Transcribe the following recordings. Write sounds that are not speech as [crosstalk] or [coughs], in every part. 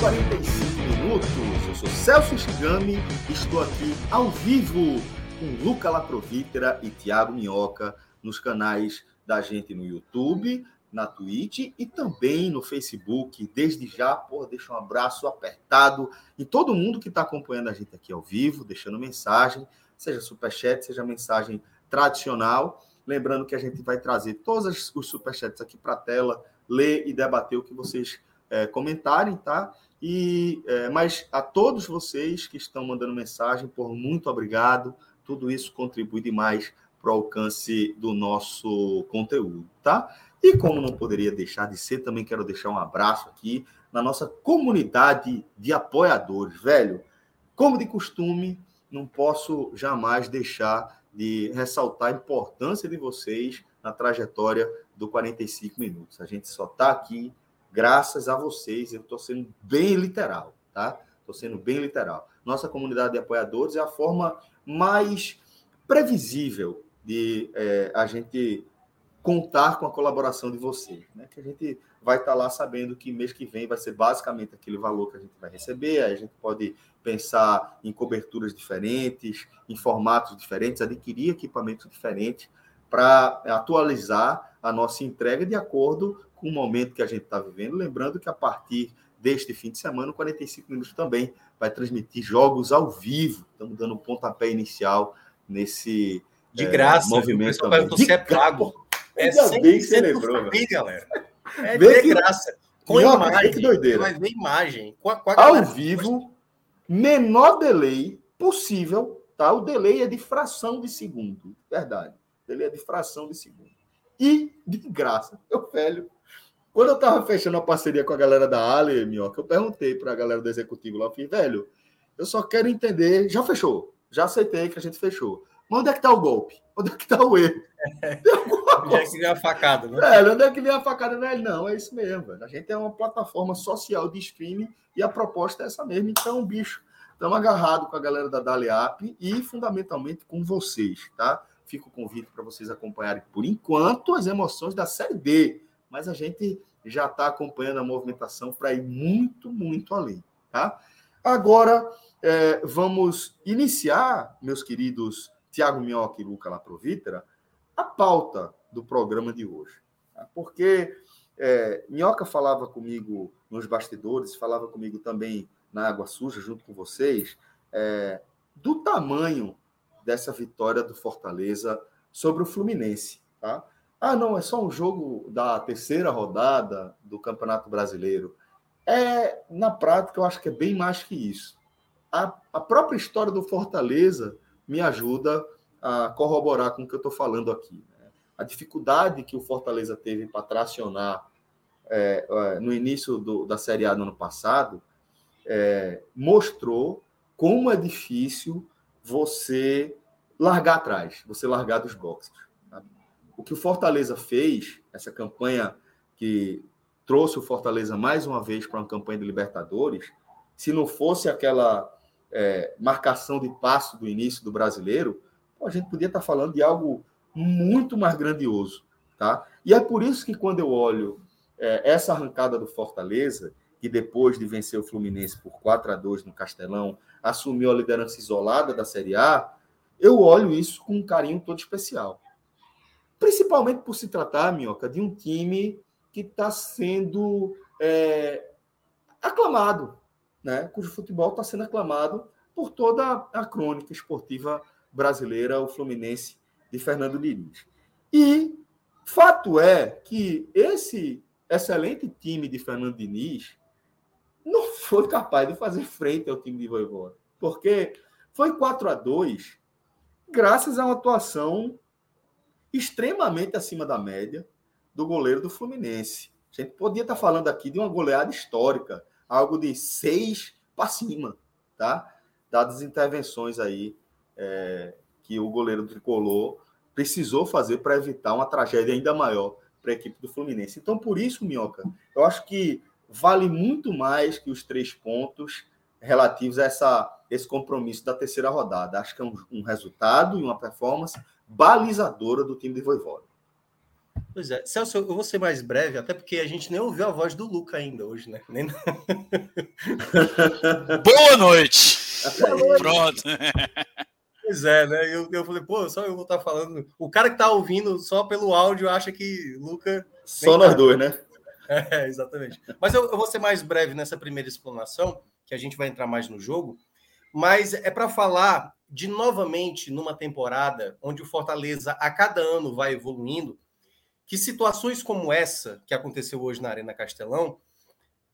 45 minutos. Eu sou Celso Shigami, estou aqui ao vivo com Luca Laprovítera e Tiago Minhoca nos canais da gente no YouTube, na Twitch e também no Facebook. Desde já, pô, deixa um abraço apertado em todo mundo que está acompanhando a gente aqui ao vivo, deixando mensagem, seja superchat, seja mensagem tradicional. Lembrando que a gente vai trazer todos os superchats aqui para a tela, ler e debater o que vocês é, comentarem, tá? E, é, mas a todos vocês que estão mandando mensagem, por muito obrigado. Tudo isso contribui demais para o alcance do nosso conteúdo, tá? E como não poderia deixar de ser, também quero deixar um abraço aqui na nossa comunidade de apoiadores, velho. Como de costume, não posso jamais deixar de ressaltar a importância de vocês na trajetória do 45 minutos. A gente só está aqui graças a vocês. Eu estou sendo bem literal, tá? Estou sendo bem literal. Nossa comunidade de apoiadores é a forma mais previsível de é, a gente contar com a colaboração de vocês, né? Que a gente vai estar tá lá sabendo que mês que vem vai ser basicamente aquele valor que a gente vai receber. Aí a gente pode pensar em coberturas diferentes, em formatos diferentes, adquirir equipamentos diferentes para atualizar a nossa entrega de acordo com o momento que a gente está vivendo. Lembrando que a partir deste fim de semana, o 45 Minutos também vai transmitir jogos ao vivo. Estamos dando um pontapé inicial nesse de graça, é, movimento. O também. Vai, é pago. É Ainda bem que você lembrou, galera. É de que... graça. Com Minhoca, imagem. Que doideira. Vai ver imagem. Com a, com a Ao vivo, menor delay possível, tá? O delay é de fração de segundo. Verdade. O delay é de fração de segundo. E de graça. Eu, velho. Quando eu tava fechando a parceria com a galera da Ale, Minhoca, eu perguntei para a galera do executivo lá, eu falei, velho, eu só quero entender. Já fechou. Já aceitei que a gente fechou. Mas onde é que está o golpe? Onde é que está o erro? É. [laughs] Onde é que vem a facada, né? É, onde é que vem a facada, velho? Não, é isso mesmo. Velho. A gente é uma plataforma social de streaming e a proposta é essa mesmo. Então, bicho, estamos agarrados com a galera da Daliap e, fundamentalmente, com vocês, tá? Fica o convite para vocês acompanharem, por enquanto, as emoções da Série D. Mas a gente já está acompanhando a movimentação para ir muito, muito além, tá? Agora, é, vamos iniciar, meus queridos Tiago Minhoca e Luca Laprovítera, a pauta do programa de hoje. Tá? Porque é, Minhoca falava comigo nos bastidores, falava comigo também na Água Suja, junto com vocês, é, do tamanho dessa vitória do Fortaleza sobre o Fluminense. Tá? Ah, não, é só um jogo da terceira rodada do Campeonato Brasileiro. É, na prática, eu acho que é bem mais que isso. A, a própria história do Fortaleza me ajuda a corroborar com o que eu estou falando aqui. Né? A dificuldade que o Fortaleza teve para tracionar é, é, no início do, da Série A no ano passado é, mostrou como é difícil você largar atrás, você largar dos boxes. O que o Fortaleza fez, essa campanha que trouxe o Fortaleza mais uma vez para uma campanha de Libertadores, se não fosse aquela é, marcação de passo do início do brasileiro, a gente podia estar falando de algo muito mais grandioso. Tá? E é por isso que quando eu olho é, essa arrancada do Fortaleza, que depois de vencer o Fluminense por 4 a 2 no Castelão, assumiu a liderança isolada da Série A, eu olho isso com um carinho todo especial. Principalmente por se tratar, Minhoca, de um time que está sendo é, aclamado né, cujo futebol está sendo aclamado por toda a crônica esportiva brasileira, o Fluminense de Fernando Diniz. E fato é que esse excelente time de Fernando Diniz não [laughs] foi capaz de fazer frente ao time de Voivoda. Porque foi 4 a 2 graças a uma atuação extremamente acima da média do goleiro do Fluminense. A gente podia estar falando aqui de uma goleada histórica, algo de seis para cima, tá? Dadas intervenções aí é, que o goleiro tricolor precisou fazer para evitar uma tragédia ainda maior para a equipe do Fluminense. Então, por isso, Minhoca, eu acho que vale muito mais que os três pontos relativos a essa, esse compromisso da terceira rodada. Acho que é um, um resultado e uma performance balizadora do time de Voivoda. Pois é. Celso, eu vou ser mais breve, até porque a gente nem ouviu a voz do Luca ainda hoje, né? Nem... [laughs] Boa noite! Pronto. Pois é, né? Eu, eu falei, pô, só eu vou estar falando. O cara que tá ouvindo só pelo áudio acha que Luca. Só nós tá... dois, né? [laughs] É, exatamente. Mas eu, eu vou ser mais breve nessa primeira explanação, que a gente vai entrar mais no jogo. Mas é para falar de novamente numa temporada onde o Fortaleza a cada ano vai evoluindo, que situações como essa que aconteceu hoje na Arena Castelão,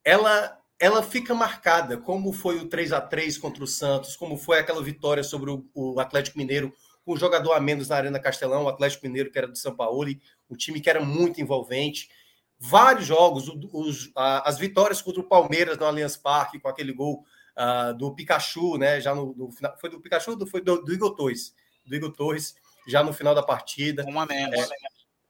ela ela fica marcada, como foi o 3 a 3 contra o Santos, como foi aquela vitória sobre o, o Atlético Mineiro, com um jogador a menos na Arena Castelão, o Atlético Mineiro que era do São Paulo, um time que era muito envolvente. Vários jogos, os, as vitórias contra o Palmeiras no Allianz Parque, com aquele gol uh, do Pikachu, né? Já no, final. Foi do Pikachu ou foi do, do Igor Torres? Do Igor Torres, já no final da partida. Um a menos. É,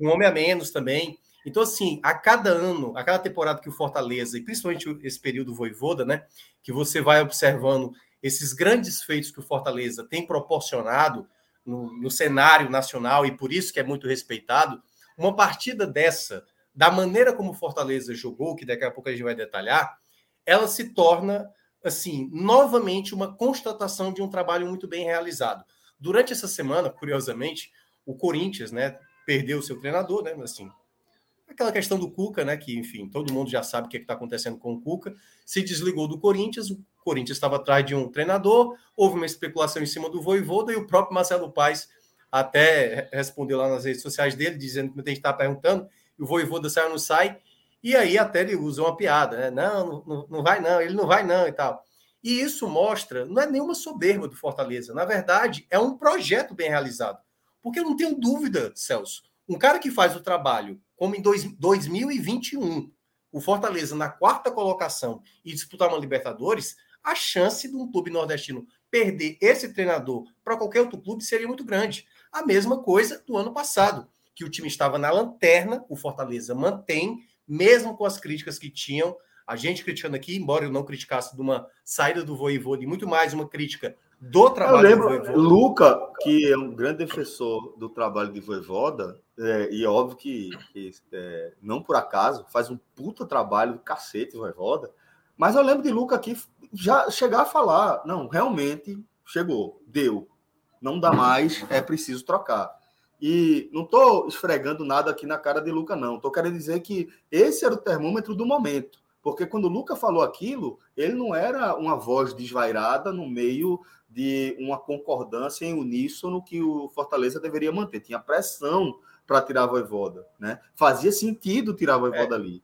um homem a menos também. Então, assim, a cada ano, a cada temporada que o Fortaleza, e principalmente esse período voivoda, né? Que você vai observando esses grandes feitos que o Fortaleza tem proporcionado no, no cenário nacional, e por isso que é muito respeitado, uma partida dessa, da maneira como o Fortaleza jogou, que daqui a pouco a gente vai detalhar, ela se torna assim, novamente uma constatação de um trabalho muito bem realizado. Durante essa semana, curiosamente, o Corinthians, né, perdeu seu treinador, né, assim, aquela questão do Cuca, né, que enfim, todo mundo já sabe o que é está acontecendo com o Cuca, se desligou do Corinthians, o Corinthians estava atrás de um treinador, houve uma especulação em cima do Voivoda e o próprio Marcelo Paes até respondeu lá nas redes sociais dele, dizendo que a gente está perguntando, e o Voivoda saiu não sai, e aí até ele usa uma piada, né? Não, não, não vai não, ele não vai não e tal. E isso mostra, não é nenhuma soberba do Fortaleza, na verdade, é um projeto bem realizado. Porque eu não tenho dúvida, Celso, um cara que faz o trabalho, como em dois, 2021, o Fortaleza na quarta colocação e disputar uma Libertadores, a chance de um clube nordestino perder esse treinador para qualquer outro clube seria muito grande. A mesma coisa do ano passado, que o time estava na lanterna, o Fortaleza mantém, mesmo com as críticas que tinham, a gente criticando aqui, embora eu não criticasse de uma saída do Voivoda e muito mais uma crítica do trabalho eu lembro, do Luca, que é um grande defensor do trabalho de Voivoda, é, e é óbvio que, que é, não por acaso, faz um puta trabalho do cacete Voivoda, mas eu lembro de Luca aqui já chegar a falar, não, realmente chegou, deu, não dá mais, é preciso trocar. E não estou esfregando nada aqui na cara de Luca, não. Estou querendo dizer que esse era o termômetro do momento. Porque quando o Luca falou aquilo, ele não era uma voz desvairada no meio de uma concordância em uníssono que o Fortaleza deveria manter. Tinha pressão para tirar a voivoda. Né? Fazia sentido tirar a voivoda é. ali.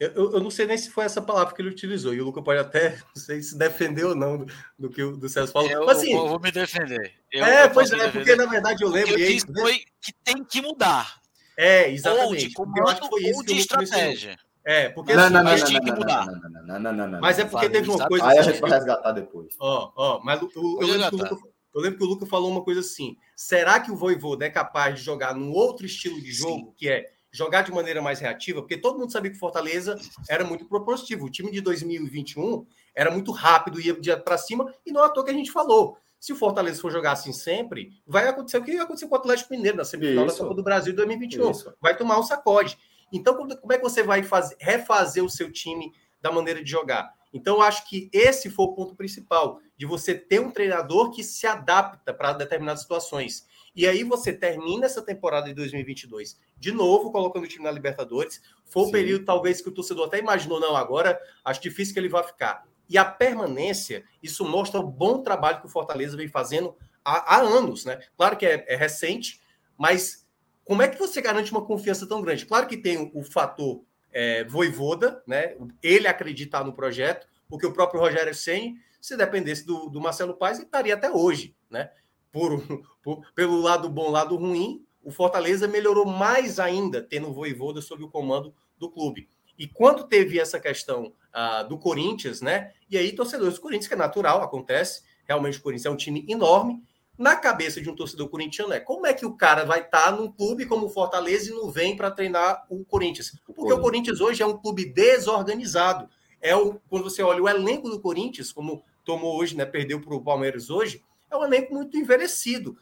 Eu, eu, não sei nem se foi essa palavra que ele utilizou, e o Luca pode até, [laughs] não sei se defender ou não do, do que o do Celso falou. Eu, assim, eu vou me defender. Eu, é, pois é, porque na verdade eu lembro. Que eu disse foi que tem que mudar. É, exatamente. Ou de comando, eu acho que foi isso ou de estratégia. É, porque não, assim, não, não, não, tinha que mudar. Não, não, não, Mas é porque teve uma coisa. Aí a gente vai resgatar depois. Ó, ó, mas o, eu, lembro que o Luca, eu lembro que o Luca falou uma coisa assim: será que o Voivoda é capaz de jogar num outro estilo de jogo, Sim. que é jogar de maneira mais reativa, porque todo mundo sabia que o Fortaleza era muito propositivo. O time de 2021 era muito rápido, ia para cima, e não é à toa que a gente falou. Se o Fortaleza for jogar assim sempre, vai acontecer o que aconteceu com o Atlético Mineiro na semifinal Isso. da Copa do Brasil de 2021. Isso. Vai tomar um sacode. Então, como é que você vai fazer, refazer o seu time da maneira de jogar? Então, eu acho que esse foi o ponto principal, de você ter um treinador que se adapta para determinadas situações. E aí você termina essa temporada de 2022 de novo colocando o time na Libertadores. Foi o período talvez que o torcedor até imaginou, não, agora acho difícil que ele vá ficar. E a permanência, isso mostra o bom trabalho que o Fortaleza vem fazendo há, há anos, né? Claro que é, é, recente, mas como é que você garante uma confiança tão grande? Claro que tem o, o fator é, voivoda, né? Ele acreditar no projeto, porque o próprio Rogério Senni, se dependesse do, do Marcelo Paes, estaria até hoje, né? Por, por, pelo lado bom, lado ruim, o Fortaleza melhorou mais ainda tendo o Voivoda sob o comando do clube. E quando teve essa questão ah, do Corinthians, né? E aí, torcedores do Corinthians, que é natural, acontece, realmente o Corinthians é um time enorme, na cabeça de um torcedor corintiano é como é que o cara vai estar tá num clube como o Fortaleza e não vem para treinar o Corinthians? Porque o Corinthians hoje é um clube desorganizado. É o, quando você olha o elenco do Corinthians, como tomou hoje, né, perdeu para o Palmeiras hoje, é um elenco muito envelhecido.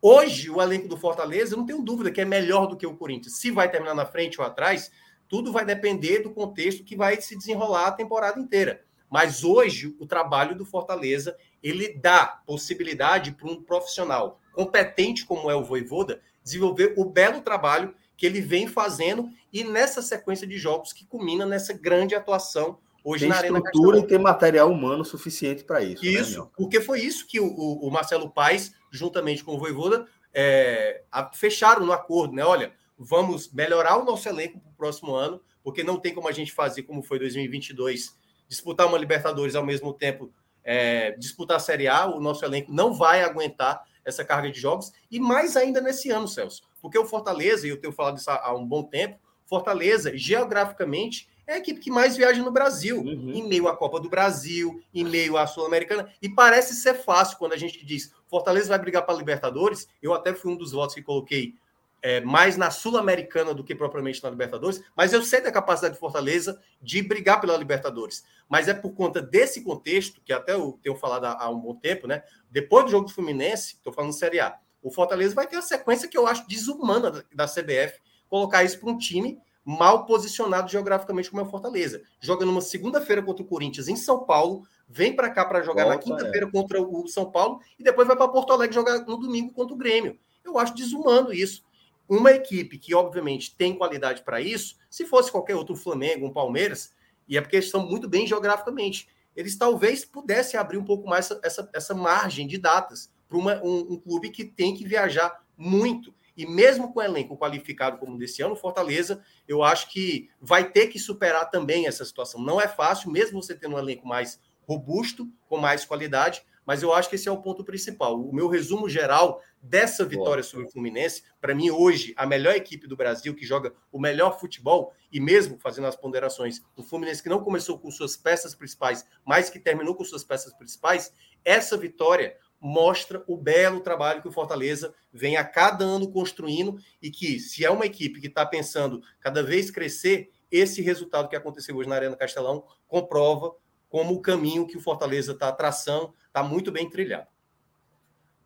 Hoje, o elenco do Fortaleza, eu não tenho dúvida que é melhor do que o Corinthians. Se vai terminar na frente ou atrás, tudo vai depender do contexto que vai se desenrolar a temporada inteira. Mas hoje, o trabalho do Fortaleza ele dá possibilidade para um profissional competente como é o Voivoda desenvolver o belo trabalho que ele vem fazendo e nessa sequência de jogos que culmina nessa grande atuação hoje tem na Arena estrutura e tem material humano suficiente para isso. Isso, né, porque foi isso que o, o, Marcelo Paes, juntamente com o Voivoda, é, a, fecharam no acordo, né? Olha, vamos melhorar o nosso elenco para o próximo ano, porque não tem como a gente fazer como foi 2022, disputar uma Libertadores ao mesmo tempo é, disputar a Série A, o nosso elenco não vai aguentar essa carga de jogos, e mais ainda nesse ano, Celso, porque o Fortaleza, e eu tenho falado isso há um bom tempo, Fortaleza, geograficamente, é a equipe que mais viaja no Brasil, uhum. em meio à Copa do Brasil, em meio à Sul-Americana, e parece ser fácil quando a gente diz Fortaleza vai brigar para a Libertadores. Eu até fui um dos votos que coloquei é, mais na Sul-Americana do que propriamente na Libertadores, mas eu sei da capacidade de Fortaleza de brigar pela Libertadores. Mas é por conta desse contexto, que até eu tenho falado há, há um bom tempo, né? Depois do jogo do Fluminense, estou falando Série A, o Fortaleza vai ter a sequência que eu acho desumana da, da CBF, colocar isso para um time mal posicionado geograficamente como é o Fortaleza. Joga numa segunda-feira contra o Corinthians em São Paulo, vem para cá para jogar Volta, na quinta-feira é. contra o São Paulo e depois vai para Porto Alegre jogar no domingo contra o Grêmio. Eu acho desumano isso uma equipe que, obviamente, tem qualidade para isso, se fosse qualquer outro Flamengo, um Palmeiras, e é porque eles estão muito bem geograficamente, eles talvez pudessem abrir um pouco mais essa, essa, essa margem de datas para um, um clube que tem que viajar muito. E mesmo com o elenco qualificado como desse ano, Fortaleza, eu acho que vai ter que superar também essa situação. Não é fácil, mesmo você tendo um elenco mais robusto, com mais qualidade, mas eu acho que esse é o ponto principal. O meu resumo geral dessa vitória sobre o Fluminense, para mim, hoje, a melhor equipe do Brasil, que joga o melhor futebol, e mesmo fazendo as ponderações, o Fluminense que não começou com suas peças principais, mas que terminou com suas peças principais, essa vitória mostra o belo trabalho que o Fortaleza vem a cada ano construindo e que, se é uma equipe que está pensando cada vez crescer, esse resultado que aconteceu hoje na Arena Castelão comprova como o caminho que o Fortaleza está traçando está muito bem trilhado.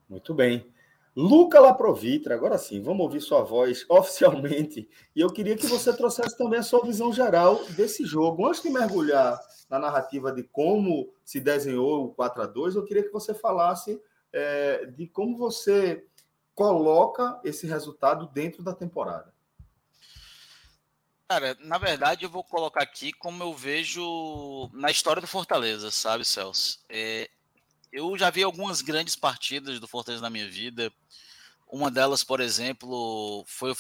Muito bem. Luca Laprovitra, agora sim, vamos ouvir sua voz [laughs] oficialmente. E eu queria que você trouxesse também a sua visão geral desse jogo. Antes de mergulhar na narrativa de como se desenhou o 4 a 2 eu queria que você falasse é, de como você coloca esse resultado dentro da temporada. Cara, na verdade eu vou colocar aqui como eu vejo na história do Fortaleza, sabe, Celso? É, eu já vi algumas grandes partidas do Fortaleza na minha vida. Uma delas, por exemplo, foi o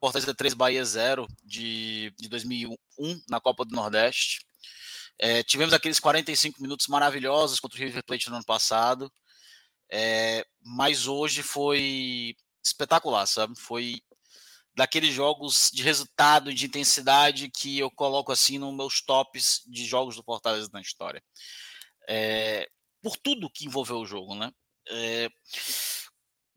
Fortaleza 3 Bahia 0 de, de 2001 na Copa do Nordeste. É, tivemos aqueles 45 minutos maravilhosos contra o River Plate no ano passado. É, mas hoje foi espetacular, sabe? Foi daqueles jogos de resultado e de intensidade que eu coloco assim nos meus tops de jogos do Fortaleza na história. É, por tudo que envolveu o jogo, né? É,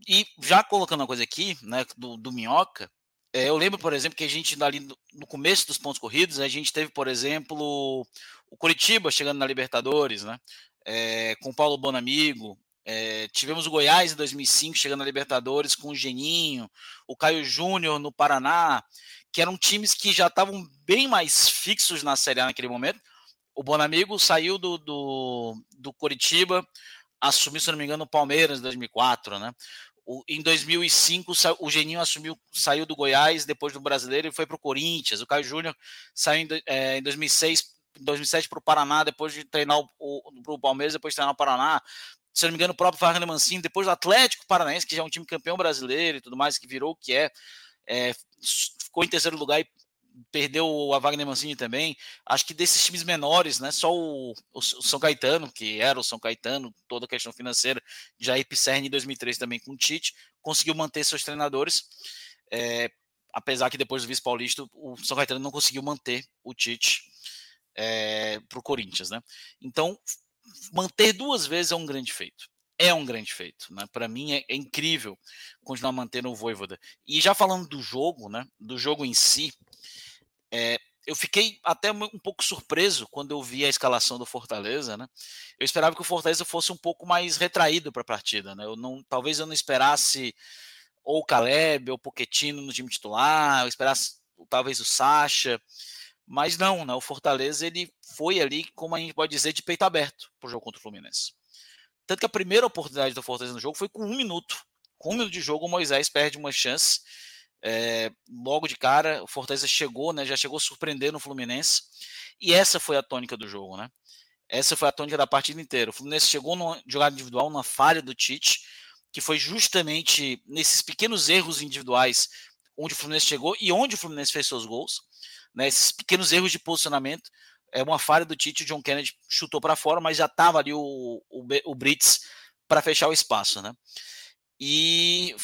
e já colocando uma coisa aqui, né, do, do Minhoca, é, eu lembro, por exemplo, que a gente ali no, no começo dos pontos corridos, a gente teve, por exemplo, o Curitiba chegando na Libertadores, né? É, com o Paulo Bonamigo, é, tivemos o Goiás em 2005 chegando na Libertadores com o Geninho, o Caio Júnior no Paraná, que eram times que já estavam bem mais fixos na Série A naquele momento. O Bonamigo saiu do, do, do Coritiba, assumiu, se não me engano, o Palmeiras em 2004, né? O, em 2005, o Geninho assumiu, saiu do Goiás depois do Brasileiro e foi para o Corinthians. O Caio Júnior saiu em, é, em 2006 2007 para o Paraná, depois de treinar o, Palmeiras, depois de treinar o Paraná se não me engano, o próprio Wagner Mancini, depois do Atlético Paranaense, que já é um time campeão brasileiro e tudo mais, que virou o que é, é ficou em terceiro lugar e perdeu a Wagner Mancini também. Acho que desses times menores, né? Só o, o, São Caetano, que era o São Caetano, toda a questão financeira, já Ipicerne em 2003 também com o Tite, conseguiu manter seus treinadores. É, apesar que depois do vice paulista, o São Caetano não conseguiu manter o Tite é, para o Corinthians, né? Então, manter duas vezes é um grande feito é um grande feito, né? Para mim é, é, incrível continuar mantendo o Voivoda. E já falando do jogo, né? Do jogo em si, é, eu fiquei até um pouco surpreso quando eu vi a escalação do Fortaleza, né? Eu esperava que o Fortaleza fosse um pouco mais retraído para a partida, né? Eu não, talvez eu não esperasse ou o Caleb ou o Pochettino no time titular, eu esperasse talvez o Sacha, mas não, né? O Fortaleza ele foi ali, como a gente pode dizer, de peito aberto para o jogo contra o Fluminense. Tanto que a primeira oportunidade do Fortaleza no jogo foi com um minuto. Com um minuto de jogo, o Moisés perde uma chance. É, logo de cara, o Fortaleza chegou, né? Já chegou surpreendendo o Fluminense. E essa foi a tônica do jogo, né? Essa foi a tônica da partida inteira. O Fluminense chegou numa jogada individual, numa falha do Tite, que foi justamente nesses pequenos erros individuais onde o Fluminense chegou e onde o Fluminense fez seus gols. Né, esses pequenos erros de posicionamento é uma falha do Tite, o John Kennedy chutou para fora, mas já estava ali o, o, o Brits para fechar o espaço, né? E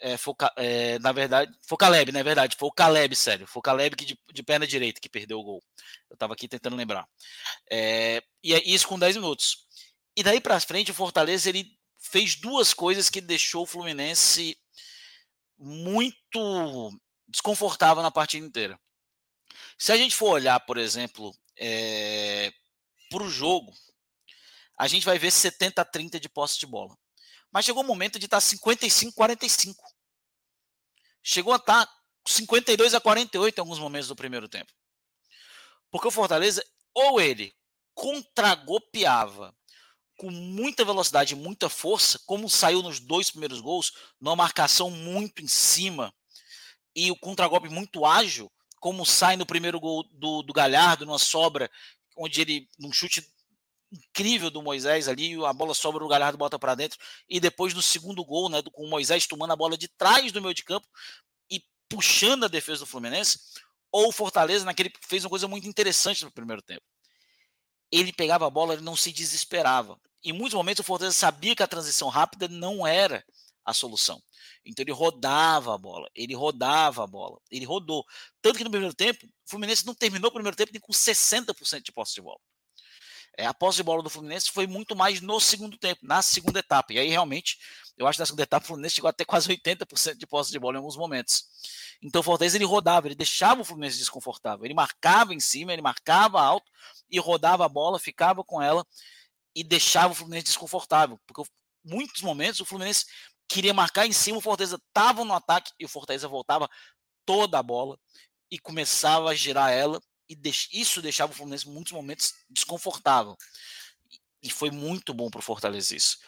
é, foi, é, na verdade, foi o Caleb, na verdade, foi o Caleb, sério, foi o Caleb que de, de perna direita que perdeu o gol. Eu estava aqui tentando lembrar. É, e é isso com 10 minutos. E daí para frente, o Fortaleza ele fez duas coisas que deixou o Fluminense muito desconfortável na partida inteira. Se a gente for olhar, por exemplo, é, para o jogo, a gente vai ver 70 a 30 de posse de bola. Mas chegou o momento de estar 55 a 45. Chegou a estar 52 a 48 em alguns momentos do primeiro tempo. Porque o Fortaleza, ou ele contragopeava com muita velocidade e muita força, como saiu nos dois primeiros gols, numa marcação muito em cima e o contragolpe muito ágil, como sai no primeiro gol do, do Galhardo, numa sobra, onde ele, num chute incrível do Moisés ali, a bola sobra, o Galhardo bota para dentro, e depois no segundo gol, né, com o Moisés tomando a bola de trás do meio de campo e puxando a defesa do Fluminense, ou o Fortaleza, naquele fez uma coisa muito interessante no primeiro tempo. Ele pegava a bola, ele não se desesperava. Em muitos momentos o Fortaleza sabia que a transição rápida não era a solução. Então ele rodava a bola, ele rodava a bola, ele rodou. Tanto que no primeiro tempo, o Fluminense não terminou o primeiro tempo nem com 60% de posse de bola. É, a posse de bola do Fluminense foi muito mais no segundo tempo, na segunda etapa. E aí, realmente, eu acho que na segunda etapa o Fluminense chegou até quase 80% de posse de bola em alguns momentos. Então o Fortaleza ele rodava, ele deixava o Fluminense desconfortável. Ele marcava em cima, ele marcava alto e rodava a bola, ficava com ela e deixava o Fluminense desconfortável. Porque muitos momentos o Fluminense queria marcar em cima, o Fortaleza estava no ataque e o Fortaleza voltava toda a bola e começava a girar ela e isso deixava o Fluminense em muitos momentos desconfortável. E foi muito bom para o Fortaleza isso.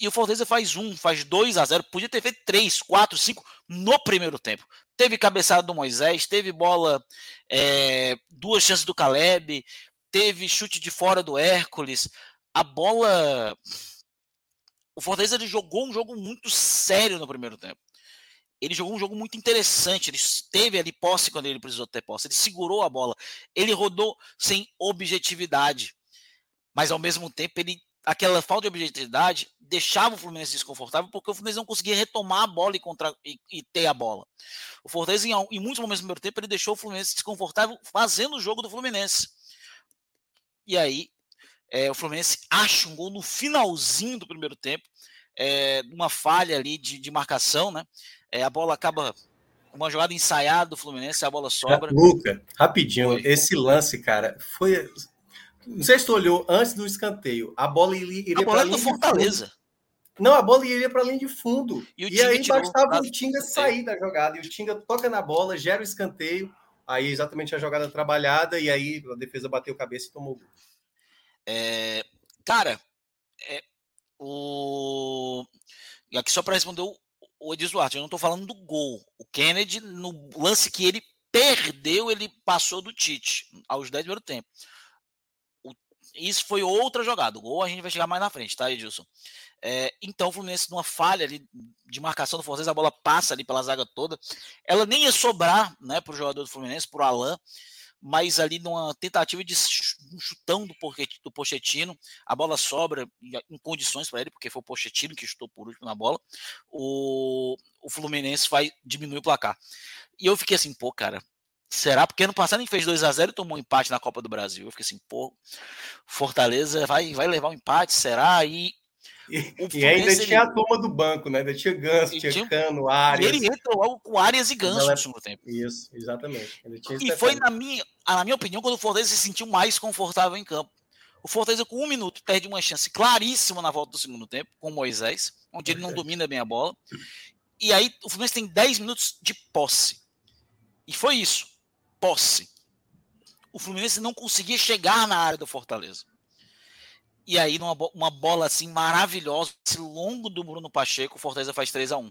E o Fortaleza faz um, faz 2 a 0 podia ter feito 3, 4, 5 no primeiro tempo. Teve cabeçada do Moisés, teve bola, é, duas chances do Caleb, teve chute de fora do Hércules. A bola o Fortaleza jogou um jogo muito sério no primeiro tempo. Ele jogou um jogo muito interessante. Ele teve ali posse quando ele precisou ter posse. Ele segurou a bola. Ele rodou sem objetividade. Mas ao mesmo tempo, ele aquela falta de objetividade deixava o Fluminense desconfortável porque o Fluminense não conseguia retomar a bola e, contra, e, e ter a bola. O Fortaleza, em, em, muitos momentos do primeiro tempo, ele deixou o Fluminense desconfortável fazendo o jogo do Fluminense. E aí é, o Fluminense acha um gol no finalzinho do primeiro tempo, é, uma falha ali de, de marcação, né? É, a bola acaba. Uma jogada ensaiada do Fluminense, a bola sobra. Luca, rapidinho, foi. esse lance, cara, foi. Não sei se tu olhou antes do escanteio. A bola iria, para do Fortaleza. Não, a bola iria para linha de fundo. E, e aí bastava o Tinga sair da jogada. E o Tinga toca na bola, gera o escanteio. Aí exatamente a jogada trabalhada. E aí a defesa bateu cabeça e tomou gol. É, cara, é, o. E aqui só para responder o, o Duarte, eu não estou falando do gol. O Kennedy, no lance que ele perdeu, ele passou do Tite aos 10 do tempo. O isso foi outra jogada. O gol a gente vai chegar mais na frente, tá, Edilson? É, então o Fluminense, numa falha ali de marcação do Fortaleza, a bola passa ali pela zaga toda. Ela nem ia sobrar né, para o jogador do Fluminense, para o Alain, mas ali numa tentativa de um chutão do, do Pochettino, a bola sobra em condições para ele, porque foi o Pochettino que chutou por último na bola, o, o Fluminense vai diminuir o placar. E eu fiquei assim, pô, cara, será? Porque ano passado gente fez 2 a 0 e tomou um empate na Copa do Brasil. Eu fiquei assim, pô, Fortaleza vai, vai levar um empate, será? E e, e ainda ele... tinha a turma do banco, né? Ainda tinha Ganso, tinha, tinha Cano, Arias. Ele entra logo com Arias e Ganso no segundo tempo. Isso, exatamente. e foi, na minha, na minha opinião, quando o Fortaleza se sentiu mais confortável em campo. O Fortaleza, com um minuto, perde uma chance claríssima na volta do segundo tempo, com o Moisés, onde ele não domina bem a bola. E aí o Fluminense tem 10 minutos de posse. E foi isso. Posse. O Fluminense não conseguia chegar na área do Fortaleza. E aí, numa uma bola assim maravilhosa, esse longo do Bruno Pacheco, o Fortaleza faz 3 a 1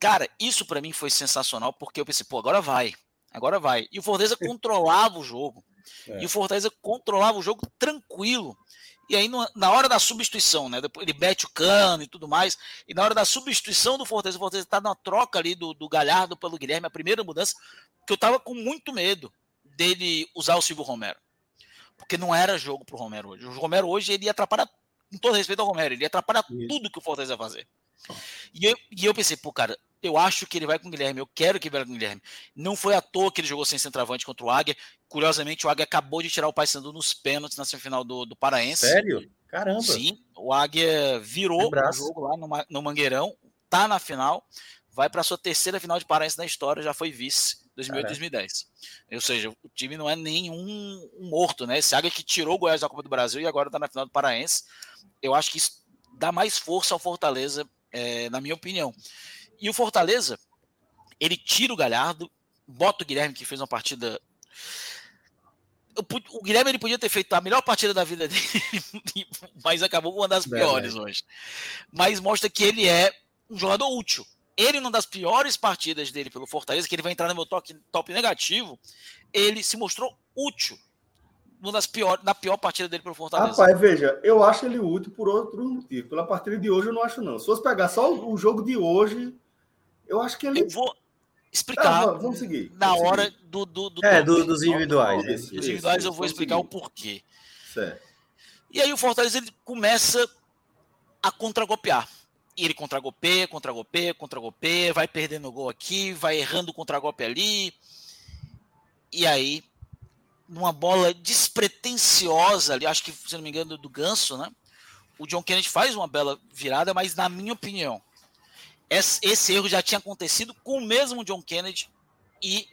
Cara, isso para mim foi sensacional, porque eu pensei, pô, agora vai. Agora vai. E o Fortaleza [laughs] controlava o jogo. É. E o Fortaleza controlava o jogo tranquilo. E aí, na hora da substituição, né? Depois ele mete o cano e tudo mais. E na hora da substituição do Fortaleza, o Fortaleza tá na troca ali do, do Galhardo pelo Guilherme, a primeira mudança, que eu tava com muito medo dele usar o Silvio Romero porque não era jogo para o Romero hoje. O Romero hoje ele ia atrapalhar, com todo respeito ao Romero, ele ia atrapalhar Isso. tudo que o Fortaleza ia fazer. E eu, e eu pensei, pô, cara, eu acho que ele vai com o Guilherme, eu quero que ele vá com o Guilherme. Não foi à toa que ele jogou sem centroavante contra o Águia. Curiosamente, o Águia acabou de tirar o Paysandu nos pênaltis na semifinal do, do Paraense. Sério? Caramba. Sim, o Águia virou o jogo lá no, no Mangueirão, tá na final, vai para sua terceira final de Paraense na história, já foi vice 2008 2010. Ou seja, o time não é nenhum morto, né? Esse Águia que tirou o Goiás da Copa do Brasil e agora está na final do Paraense. Eu acho que isso dá mais força ao Fortaleza, é, na minha opinião. E o Fortaleza, ele tira o Galhardo, bota o Guilherme, que fez uma partida. O Guilherme ele podia ter feito a melhor partida da vida [laughs] dele, mas acabou com uma das piores hoje. Mas mostra que ele é um jogador útil ele, numa das piores partidas dele pelo Fortaleza, que ele vai entrar no meu top, top negativo, ele se mostrou útil. Uma das piores, na pior partida dele pelo Fortaleza. Rapaz, veja, eu acho ele útil por outro motivo. Pela partida de hoje, eu não acho, não. Se fosse pegar só o jogo de hoje, eu acho que ele. Eu vou explicar. Ah, vamos seguir. Na vamos hora seguir. do, do, do, É, do, dos individuais. Dos individuais, eu vou explicar seguir. o porquê. Certo. E aí o Fortaleza ele começa a contragolpear. E ele contra-golpeia, contra-golpeia, contra-golpeia, vai perdendo gol aqui, vai errando contra-golpe ali. E aí, numa bola despretensiosa ali, acho que, se não me engano, do Ganso, né? O John Kennedy faz uma bela virada, mas na minha opinião, esse, esse erro já tinha acontecido com o mesmo John Kennedy e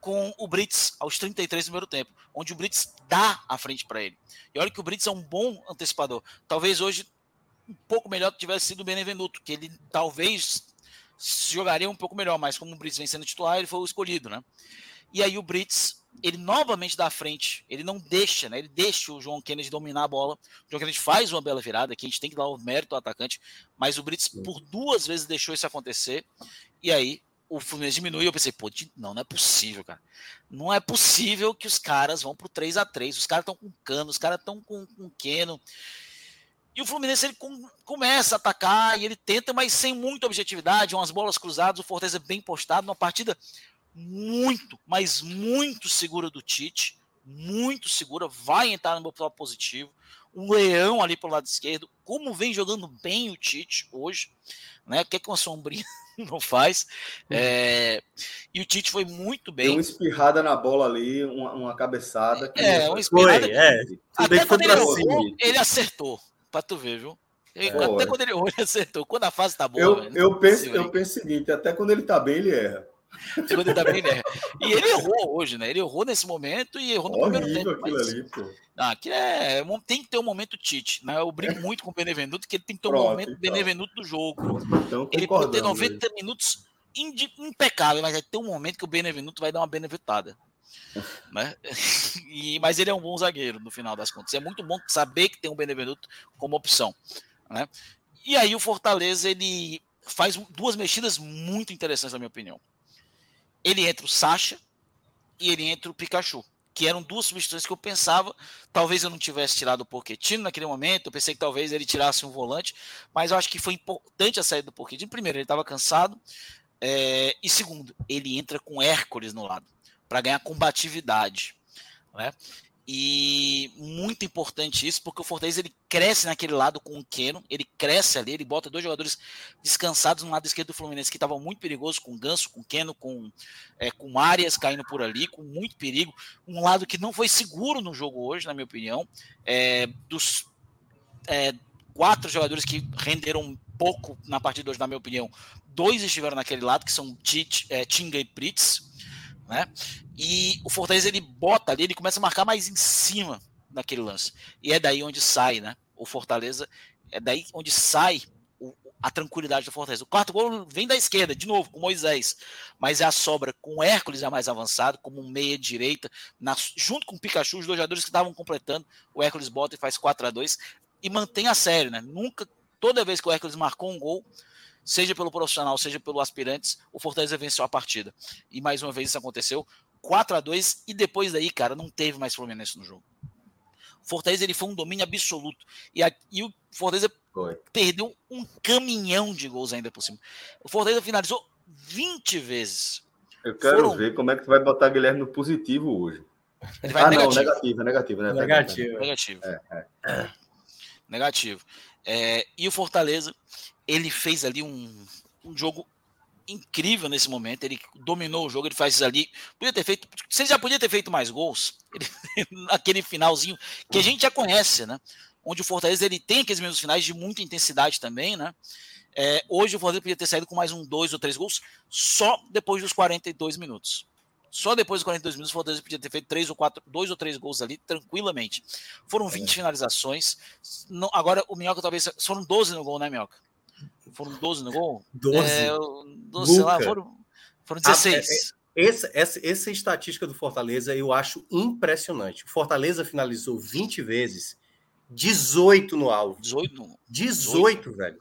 com o Brits aos 33 do primeiro tempo, onde o Brits dá a frente para ele. E olha que o Brits é um bom antecipador. Talvez hoje um pouco melhor que tivesse sido o Benevenuto, que ele talvez jogaria um pouco melhor, mas como o Brits vem sendo titular, ele foi o escolhido, né? E aí o Brits, ele novamente dá frente, ele não deixa, né? Ele deixa o João Kennedy dominar a bola. O João Kennedy faz uma bela virada, que a gente tem que dar o mérito ao atacante, mas o Brits por duas vezes deixou isso acontecer. E aí o Fluminense diminui, eu pensei, pô, não, não é possível, cara. Não é possível que os caras vão pro 3 a 3 Os caras estão com cano, os caras estão com, com Keno. E o Fluminense ele com, começa a atacar e ele tenta, mas sem muita objetividade, umas bolas cruzadas, o Fortaleza bem postado, uma partida muito, mas muito segura do Tite, muito segura, vai entrar no meu top positivo. Um leão ali pelo lado esquerdo, como vem jogando bem o Tite hoje, né? O que, é que uma sombrinha [laughs] não faz? É, e o Tite foi muito bem. Deu uma espirrada na bola ali, uma, uma cabeçada. É, uma espirrada. Foi, é. Até quando ele, errou, ele acertou pra tu ver, viu? É. Até quando ele, [laughs] ele acertou. Quando a fase tá boa. Eu, eu, penso, eu penso o seguinte: até quando ele tá bem, ele erra. Quando ele tá bem, ele erra. E ele errou hoje, né? Ele errou nesse momento e errou no Horrível primeiro tempo. Aquilo mas... ali, pô. Não, aquilo é. Tem que ter um momento Tite. Né? Eu brinco muito com o Benevenuto, que ele tem que ter um Pronto, momento então. Benevenuto do jogo. Então, ele pode ter 90 aí. minutos impecável, mas vai ter um momento que o Benevenuto vai dar uma benevitada. [laughs] né? E, mas ele é um bom zagueiro no final das contas. É muito bom saber que tem um Benevenuto como opção. Né? E aí o Fortaleza ele faz duas mexidas muito interessantes, na minha opinião. Ele entra o Sacha e ele entra o Pikachu, que eram duas substituições que eu pensava. Talvez eu não tivesse tirado o Pochettino naquele momento. Eu pensei que talvez ele tirasse um volante, mas eu acho que foi importante a saída do Pochettino. Primeiro, ele estava cansado. É, e segundo, ele entra com Hércules no lado para ganhar combatividade. Né? E muito importante isso, porque o Fortaleza ele cresce naquele lado com o Keno, ele cresce ali, ele bota dois jogadores descansados no lado esquerdo do Fluminense, que estava muito perigoso, com o Ganso, com o Keno, com, é, com Arias caindo por ali, com muito perigo. Um lado que não foi seguro no jogo hoje, na minha opinião. É, dos é, quatro jogadores que renderam pouco na partida hoje, na minha opinião, dois estiveram naquele lado, que são é, Tinga e Pritz né? E o Fortaleza ele bota ali, ele começa a marcar mais em cima naquele lance. E é daí onde sai, né? O Fortaleza é daí onde sai o, a tranquilidade do Fortaleza. O quarto gol vem da esquerda, de novo, com Moisés. Mas é a sobra com o Hércules já mais avançado, como um meia direita, na, junto com o Pikachu, os dois jogadores que estavam completando. O Hércules bota e faz 4 a 2 e mantém a série, né? Nunca, toda vez que o Hércules marcou um gol, seja pelo profissional, seja pelo aspirantes, o Fortaleza venceu a partida. E mais uma vez isso aconteceu, 4 a 2 e depois daí, cara, não teve mais Fluminense no jogo. O Fortaleza ele foi um domínio absoluto. E, a, e o Fortaleza foi. perdeu um caminhão de gols ainda por cima. O Fortaleza finalizou 20 vezes. Eu quero Foram... ver como é que tu vai botar Guilherme no positivo hoje. Ele vai ah, negativo. não, negativo, negativo, né? Negativo. Negativo. É, é. Negativo. É, e o Fortaleza, ele fez ali um, um jogo incrível nesse momento. Ele dominou o jogo, ele faz ali. Podia ter feito. Você já podia ter feito mais gols. [laughs] Ele, naquele finalzinho que a gente já conhece, né? Onde o Fortaleza ele tem aqueles mesmos finais de muita intensidade também, né? É, hoje o Fortaleza podia ter saído com mais um, dois ou três gols só depois dos 42 minutos. Só depois dos 42 minutos o Fortaleza podia ter feito três ou quatro, dois ou três gols ali tranquilamente. Foram 20 é. finalizações. Não, agora o Minhoca talvez foram 12 no gol, né, Minhoca? Foram 12 no gol? 12. É, 12 sei lá, foram, foram 16. Ah, é, é, essa, essa, essa estatística do Fortaleza eu acho impressionante. O Fortaleza finalizou 20 vezes, 18 no alvo. 18? 18, 18. velho.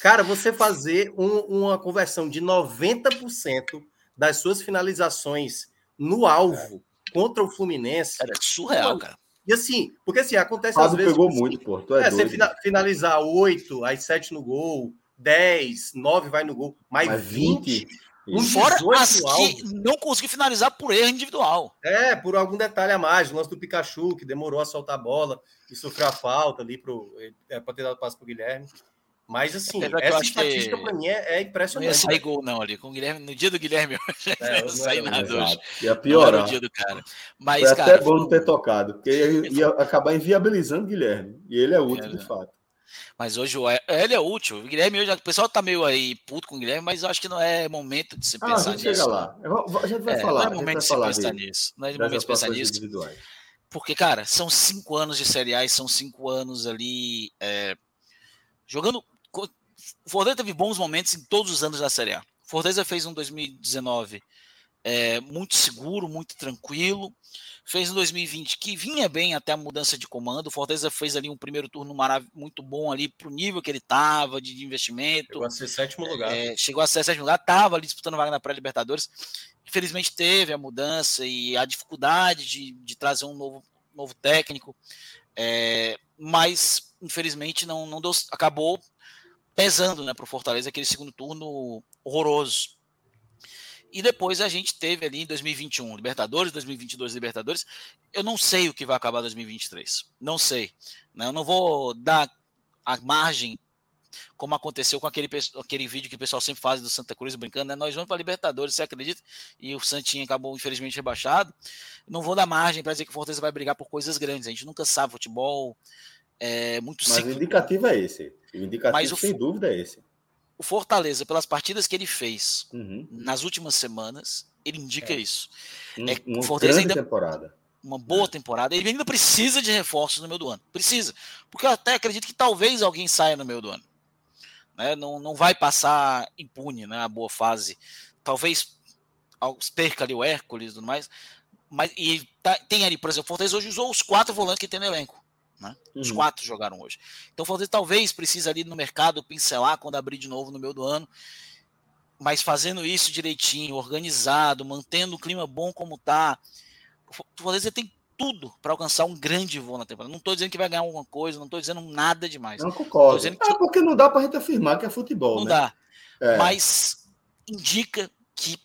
Cara, você fazer um, uma conversão de 90% das suas finalizações no alvo é. contra o Fluminense. Cara, é surreal, cara. E assim, porque assim, acontece Fábio às vezes. pegou muito, pô. Tu é, é você finalizar 8, aí 7 no gol, 10, 9 vai no gol, mais, mais 20. 20 um Fora as que não conseguiu finalizar por erro individual. É, por algum detalhe a mais. O lance do Pikachu, que demorou a soltar a bola e sofreu a falta ali é, para ter dado passo para o Guilherme. Mas assim, essa estatística que... para mim é, é, impressionante. Não ia sair gol, não, ali. Com o Guilherme, no dia do Guilherme, [laughs] hoje, é, não ia sair nada hoje. Ia piorar. No dia do cara. Mas, Foi cara, até bom não ter tocado, porque ia, [laughs] ia acabar inviabilizando o Guilherme. E ele é útil, é, de fato. Mas hoje ele é útil. O Guilherme, hoje, o pessoal tá meio aí puto com o Guilherme, mas eu acho que não é momento de se pensar ah, gente nisso. Chega lá. A gente vai é, falar. Não é momento de se pensar dele, nisso. Não é momento de pensar nisso. Porque, cara, são cinco anos de Série A e são cinco anos ali é, jogando o Fortaleza teve bons momentos em todos os anos da Série A. O Fortaleza fez um 2019 é, muito seguro, muito tranquilo. Fez um 2020 que vinha bem até a mudança de comando. O Fortaleza fez ali um primeiro turno muito bom ali para o nível que ele estava de investimento. Chegou a ser sétimo lugar. É, chegou a ser sétimo lugar, estava ali disputando vaga na pré-Libertadores. Infelizmente teve a mudança e a dificuldade de, de trazer um novo, novo técnico. É, mas infelizmente não, não deu, acabou pesando né, para o Fortaleza aquele segundo turno horroroso. E depois a gente teve ali em 2021 Libertadores, 2022 Libertadores. Eu não sei o que vai acabar 2023. Não sei. Né? Eu não vou dar a margem como aconteceu com aquele, aquele vídeo que o pessoal sempre faz do Santa Cruz brincando, né? Nós vamos para Libertadores, você acredita? E o Santinho acabou, infelizmente, rebaixado. Não vou dar margem para dizer que o Fortaleza vai brigar por coisas grandes. A gente nunca sabe futebol. É muito Mas o indicativo é esse. O indicativo, Mas o, sem dúvida, é esse. O Fortaleza, pelas partidas que ele fez uhum. nas últimas semanas, ele indica é. isso. Um, é, uma Fortaleza ainda, temporada. Uma boa é. temporada. Ele ainda precisa de reforços no meio do ano. Precisa. Porque eu até acredito que talvez alguém saia no meio do ano. Né? Não, não vai passar impune né, a boa fase. Talvez perca ali o Hércules e tudo mais. Mas e tá, tem ali, por exemplo, o Fortaleza hoje usou os quatro volantes que tem no elenco. Né? Uhum. Os quatro jogaram hoje. Então o Fortaleza talvez precise ali no mercado pincelar quando abrir de novo no meio do ano. Mas fazendo isso direitinho, organizado, mantendo o clima bom como tá, o Fortaleza tem tudo para alcançar um grande voo na temporada. Não estou dizendo que vai ganhar alguma coisa, não estou dizendo nada demais. Não concordo. Que... É porque não dá para a gente afirmar que é futebol. Não né? dá. É. Mas indica que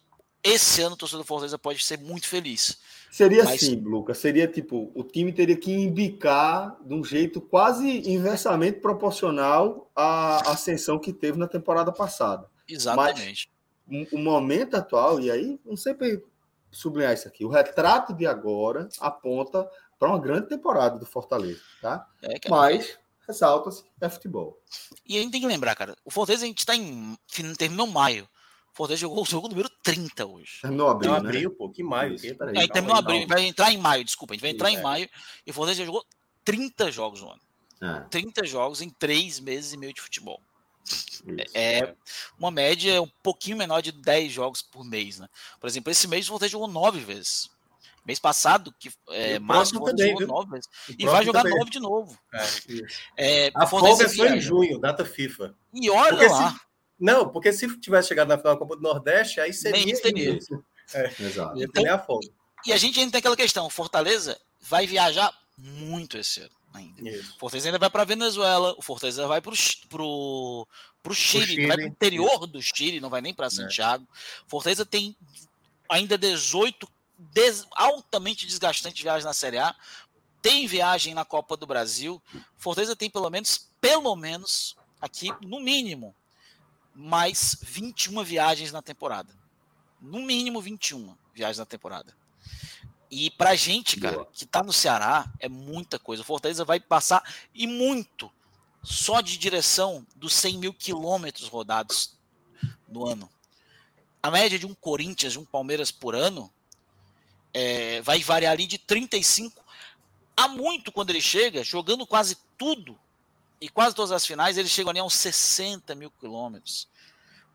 esse ano o torcedor do Fortaleza pode ser muito feliz. Seria Mas... assim, Lucas. Seria tipo, o time teria que indicar de um jeito quase inversamente proporcional à ascensão que teve na temporada passada. Exatamente. Mas, o momento atual, e aí não sei sublinhar isso aqui, o retrato de agora aponta para uma grande temporada do Fortaleza, tá? É, Mas ressalta-se, é futebol. E a gente tem que lembrar, cara, o Fortaleza a gente está em. terminou maio. O Fortaleza jogou o jogo número 30 hoje. Terminou abril, Não, né? abril, pô, que maio. Isso, peraí, é, terminou abril, vai entrar em maio, desculpa. A gente vai entrar Isso, em é. maio e o Fortaleza jogou 30 jogos no ano. É. 30 jogos em 3 meses e meio de futebol. Isso, é, é uma média um pouquinho menor de 10 jogos por mês, né? Por exemplo, esse mês o Fortaleza jogou 9 vezes. Mês passado, que é, março, também, jogou 9 vezes. E vai jogar também. 9 de novo. É, é, a folga foi em junho, data FIFA. E olha Porque lá. Se não, porque se tivesse chegado na final da Copa do Nordeste, aí seria. Nem teria. É, Exato. Então, a folga. E a gente ainda tem aquela questão: Fortaleza vai viajar muito esse ano ainda. Isso. Fortaleza ainda vai para Venezuela, o Fortaleza vai para o Chile, Chile, vai para o interior do Chile, não vai nem para é. Santiago. É. Fortaleza tem ainda 18 des, altamente desgastantes viagens na Série A. Tem viagem na Copa do Brasil. Fortaleza tem pelo menos, pelo menos, aqui, no mínimo, mais 21 viagens na temporada. No mínimo 21 viagens na temporada. E pra gente, cara, Boa. que tá no Ceará, é muita coisa. O Fortaleza vai passar e muito só de direção dos 100 mil quilômetros rodados no ano. A média de um Corinthians, de um Palmeiras por ano, é, vai variar ali de 35 a muito quando ele chega, jogando quase tudo e quase todas as finais ele chegou ali a uns 60 mil quilômetros.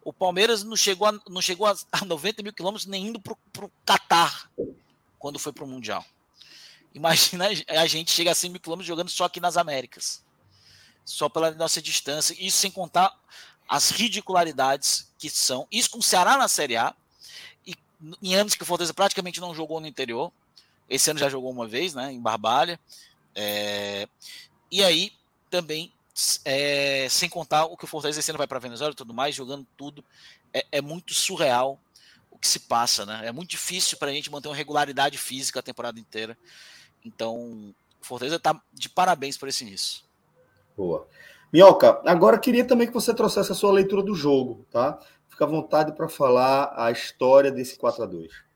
O Palmeiras não chegou a, não chegou a, 90 mil quilômetros nem indo para o Catar quando foi para o Mundial. Imagina a gente chega a 100 mil quilômetros jogando só aqui nas Américas. Só pela nossa distância. Isso sem contar as ridicularidades que são. Isso com o Ceará na Série A. E em anos que o Fortaleza praticamente não jogou no interior. Esse ano já jogou uma vez, né? Em Barbalha. É... E aí também é, sem contar o que o Fortaleza esse ano vai para Venezuela e tudo mais, jogando tudo. É, é, muito surreal o que se passa, né? É muito difícil para a gente manter uma regularidade física a temporada inteira. Então, o Fortaleza está de parabéns por esse início. Boa. Minhoca, agora queria também que você trouxesse a sua leitura do jogo, tá? Fica à vontade para falar a história desse 4 a 2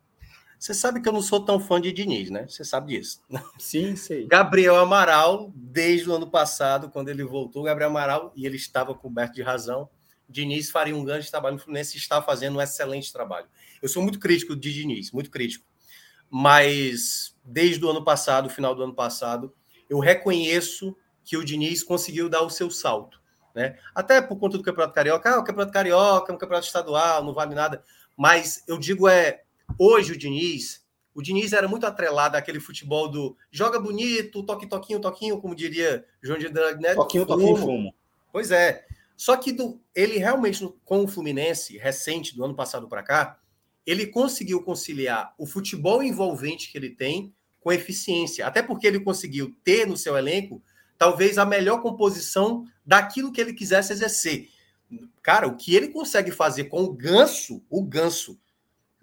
você sabe que eu não sou tão fã de Diniz, né? Você sabe disso. Sim, sei. Gabriel Amaral, desde o ano passado, quando ele voltou, Gabriel Amaral, e ele estava coberto de razão, Diniz faria um grande trabalho no Fluminense e está fazendo um excelente trabalho. Eu sou muito crítico de Diniz, muito crítico. Mas desde o ano passado, final do ano passado, eu reconheço que o Diniz conseguiu dar o seu salto. Né? Até por conta do Campeonato Carioca, ah, o Campeonato Carioca é um campeonato estadual, não vale nada. Mas eu digo é Hoje o Diniz, o Diniz era muito atrelado àquele futebol do joga bonito, toque, toquinho, toquinho, como diria João de Dragnet. Toquinho, toquinho, fumo. Pois é. Só que do, ele realmente, com o Fluminense, recente, do ano passado para cá, ele conseguiu conciliar o futebol envolvente que ele tem com eficiência. Até porque ele conseguiu ter no seu elenco talvez a melhor composição daquilo que ele quisesse exercer. Cara, o que ele consegue fazer com o Ganso, o Ganso,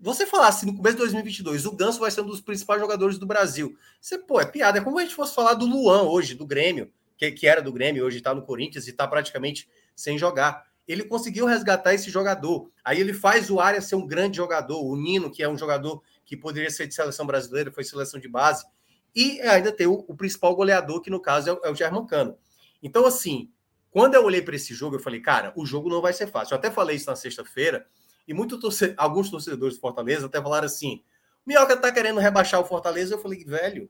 você falasse no começo de 2022, o Ganso vai ser um dos principais jogadores do Brasil. Você, pô, é piada. É como a gente fosse falar do Luan hoje, do Grêmio, que, que era do Grêmio, hoje está no Corinthians e está praticamente sem jogar. Ele conseguiu resgatar esse jogador. Aí ele faz o Área ser um grande jogador. O Nino, que é um jogador que poderia ser de seleção brasileira, foi seleção de base. E ainda tem o, o principal goleador, que no caso é o, é o. Então, assim, quando eu olhei para esse jogo, eu falei, cara, o jogo não vai ser fácil. Eu até falei isso na sexta-feira e muito torce... alguns torcedores do Fortaleza até falaram assim: Minhoca tá querendo rebaixar o Fortaleza. Eu falei, velho,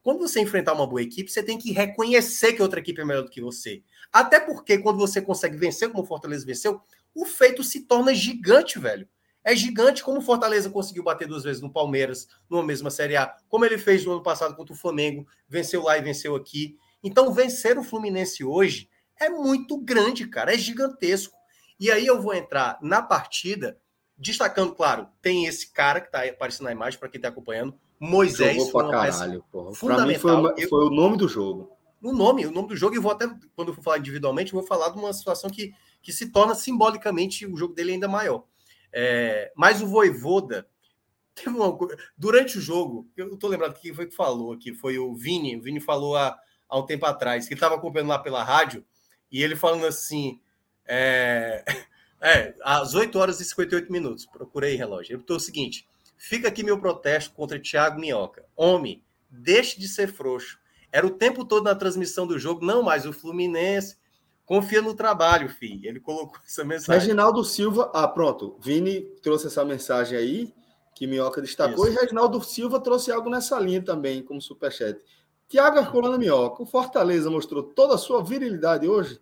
quando você enfrentar uma boa equipe, você tem que reconhecer que outra equipe é melhor do que você. Até porque quando você consegue vencer como o Fortaleza venceu, o feito se torna gigante, velho. É gigante como o Fortaleza conseguiu bater duas vezes no Palmeiras, numa mesma Série A, como ele fez no ano passado contra o Flamengo, venceu lá e venceu aqui. Então, vencer o Fluminense hoje é muito grande, cara, é gigantesco. E aí eu vou entrar na partida, destacando, claro, tem esse cara que está aparecendo na imagem para quem está acompanhando, Moisés Jogou pra caralho, porra. Pra mim foi, uma, foi o nome do jogo. O nome, o nome do jogo, e vou até, quando eu for falar individualmente, vou falar de uma situação que, que se torna simbolicamente o jogo dele ainda maior. É, mas o Voivoda, [laughs] teve uma, durante o jogo, eu tô lembrado que quem foi que falou aqui, foi o Vini, o Vini falou há, há um tempo atrás, que ele estava acompanhando lá pela rádio, e ele falando assim, é, [laughs] é, às 8 horas e 58 minutos, procurei relógio, ele botou o seguinte, Fica aqui meu protesto contra Thiago Minhoca. Homem, deixe de ser frouxo. Era o tempo todo na transmissão do jogo, não mais o Fluminense. Confia no trabalho, filho. Ele colocou [laughs] essa mensagem. Reginaldo Silva, ah, pronto. Vini trouxe essa mensagem aí, que Minhoca destacou, Isso. e Reginaldo Silva trouxe algo nessa linha também, como superchat. Tiago Arcolano Minhoca, o Fortaleza mostrou toda a sua virilidade hoje?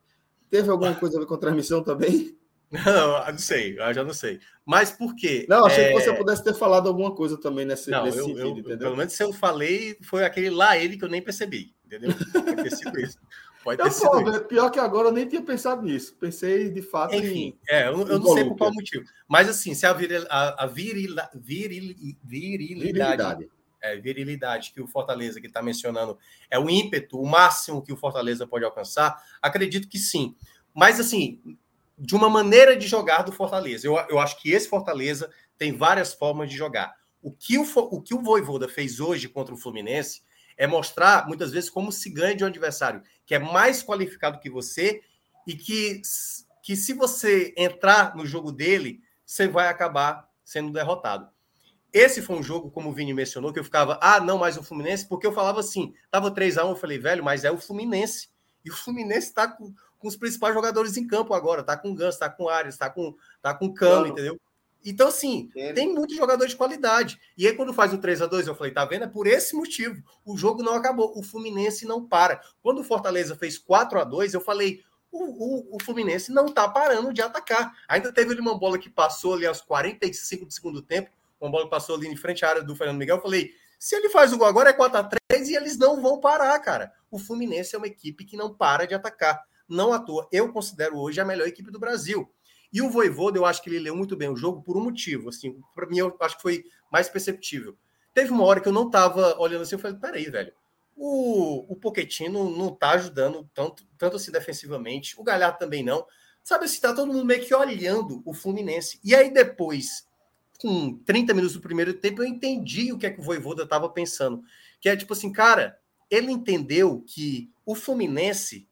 Teve alguma [laughs] coisa a ver com a transmissão também? Não, [laughs] não sei, eu já não sei. Mas por quê? Não, achei é... que você pudesse ter falado alguma coisa também nesse, não, nesse eu, vídeo, eu, entendeu? Pelo menos se eu falei, foi aquele lá ele que eu nem percebi, entendeu? Pode ter sido isso. Pode ter eu, sido pô, isso. Pior que agora eu nem tinha pensado nisso. Pensei de fato Enfim, em... é, eu, eu não sei por qual motivo. Mas assim, se a, viril, a, a viril, viril, virilidade, virilidade. É, virilidade que o Fortaleza que está mencionando é o ímpeto, o máximo que o Fortaleza pode alcançar, acredito que sim. Mas assim, de uma maneira de jogar do Fortaleza. Eu, eu acho que esse Fortaleza tem várias formas de jogar. O que o, o que o Voivoda fez hoje contra o Fluminense é mostrar, muitas vezes, como se ganha de um adversário que é mais qualificado que você e que, que se você entrar no jogo dele, você vai acabar sendo derrotado. Esse foi um jogo, como o Vini mencionou, que eu ficava, ah, não, mais o Fluminense, porque eu falava assim, tava 3 a 1 eu falei, velho, mas é o Fluminense. E o Fluminense está com com os principais jogadores em campo agora. Tá com Gans, tá com Arias, tá com, tá com Cano, entendeu? Então, assim, tem muitos jogadores de qualidade. E aí, quando faz o 3 a 2 eu falei, tá vendo? É por esse motivo. O jogo não acabou. O Fluminense não para. Quando o Fortaleza fez 4 a 2 eu falei, o, o, o Fluminense não tá parando de atacar. Ainda teve ali uma bola que passou ali aos 45 do segundo tempo, uma bola que passou ali em frente à área do Fernando Miguel. Eu falei, se ele faz o gol agora é 4 a 3 e eles não vão parar, cara. O Fluminense é uma equipe que não para de atacar não à toa, eu considero hoje a melhor equipe do Brasil. E o Voivoda, eu acho que ele leu muito bem o jogo por um motivo, assim, para mim eu acho que foi mais perceptível. Teve uma hora que eu não estava olhando assim, eu falei, peraí, velho, o, o Pochettino não está ajudando tanto, tanto assim defensivamente, o Galhardo também não. Sabe assim, tá todo mundo meio que olhando o Fluminense. E aí depois, com 30 minutos do primeiro tempo, eu entendi o que é que o Voivoda estava pensando. Que é tipo assim, cara, ele entendeu que o Fluminense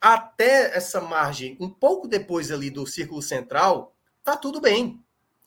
até essa margem, um pouco depois ali do círculo central, tá tudo bem.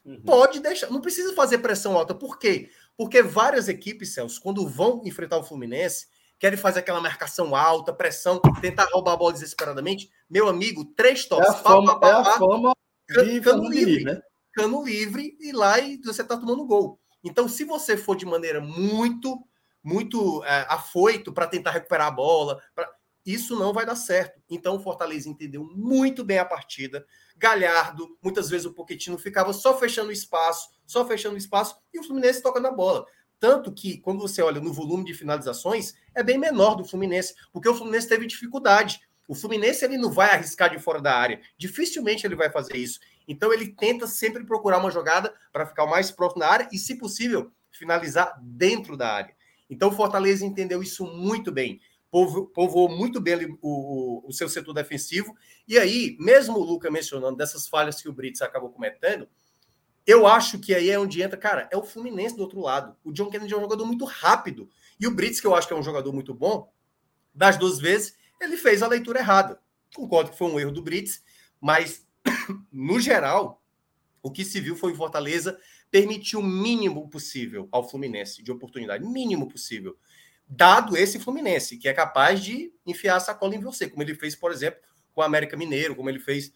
Uhum. Pode deixar, não precisa fazer pressão alta. Por quê? Porque várias equipes, Celso, quando vão enfrentar o Fluminense, querem fazer aquela marcação alta, pressão, tentar roubar a bola desesperadamente. Meu amigo, três toques. É a fama, pá, pá, pá, é a fama de cano livre, né? Cano livre e lá e você tá tomando gol. Então, se você for de maneira muito, muito é, afoito para tentar recuperar a bola, pra isso não vai dar certo. Então o Fortaleza entendeu muito bem a partida. Galhardo, muitas vezes o Poquetino ficava só fechando espaço, só fechando espaço, e o Fluminense toca na bola. Tanto que, quando você olha no volume de finalizações, é bem menor do Fluminense, porque o Fluminense teve dificuldade. O Fluminense ele não vai arriscar de fora da área. Dificilmente ele vai fazer isso. Então ele tenta sempre procurar uma jogada para ficar o mais próximo da área e, se possível, finalizar dentro da área. Então o Fortaleza entendeu isso muito bem povoou muito bem o, o, seu setor defensivo. E aí, mesmo o Luca mencionando dessas falhas que o Brits acabou cometendo, eu acho que aí é onde entra, cara, é o Fluminense do outro lado. O John Kennedy é um jogador muito rápido. E o Brits, que eu acho que é um jogador muito bom, das duas vezes, ele fez a leitura errada. Concordo que foi um erro do Brits, mas, [coughs] no geral, o que se viu foi o Fortaleza permitir o mínimo possível ao Fluminense de oportunidade, mínimo possível dado esse Fluminense, que é capaz de enfiar a sacola em você, como ele fez, por exemplo, com o América Mineiro, como ele fez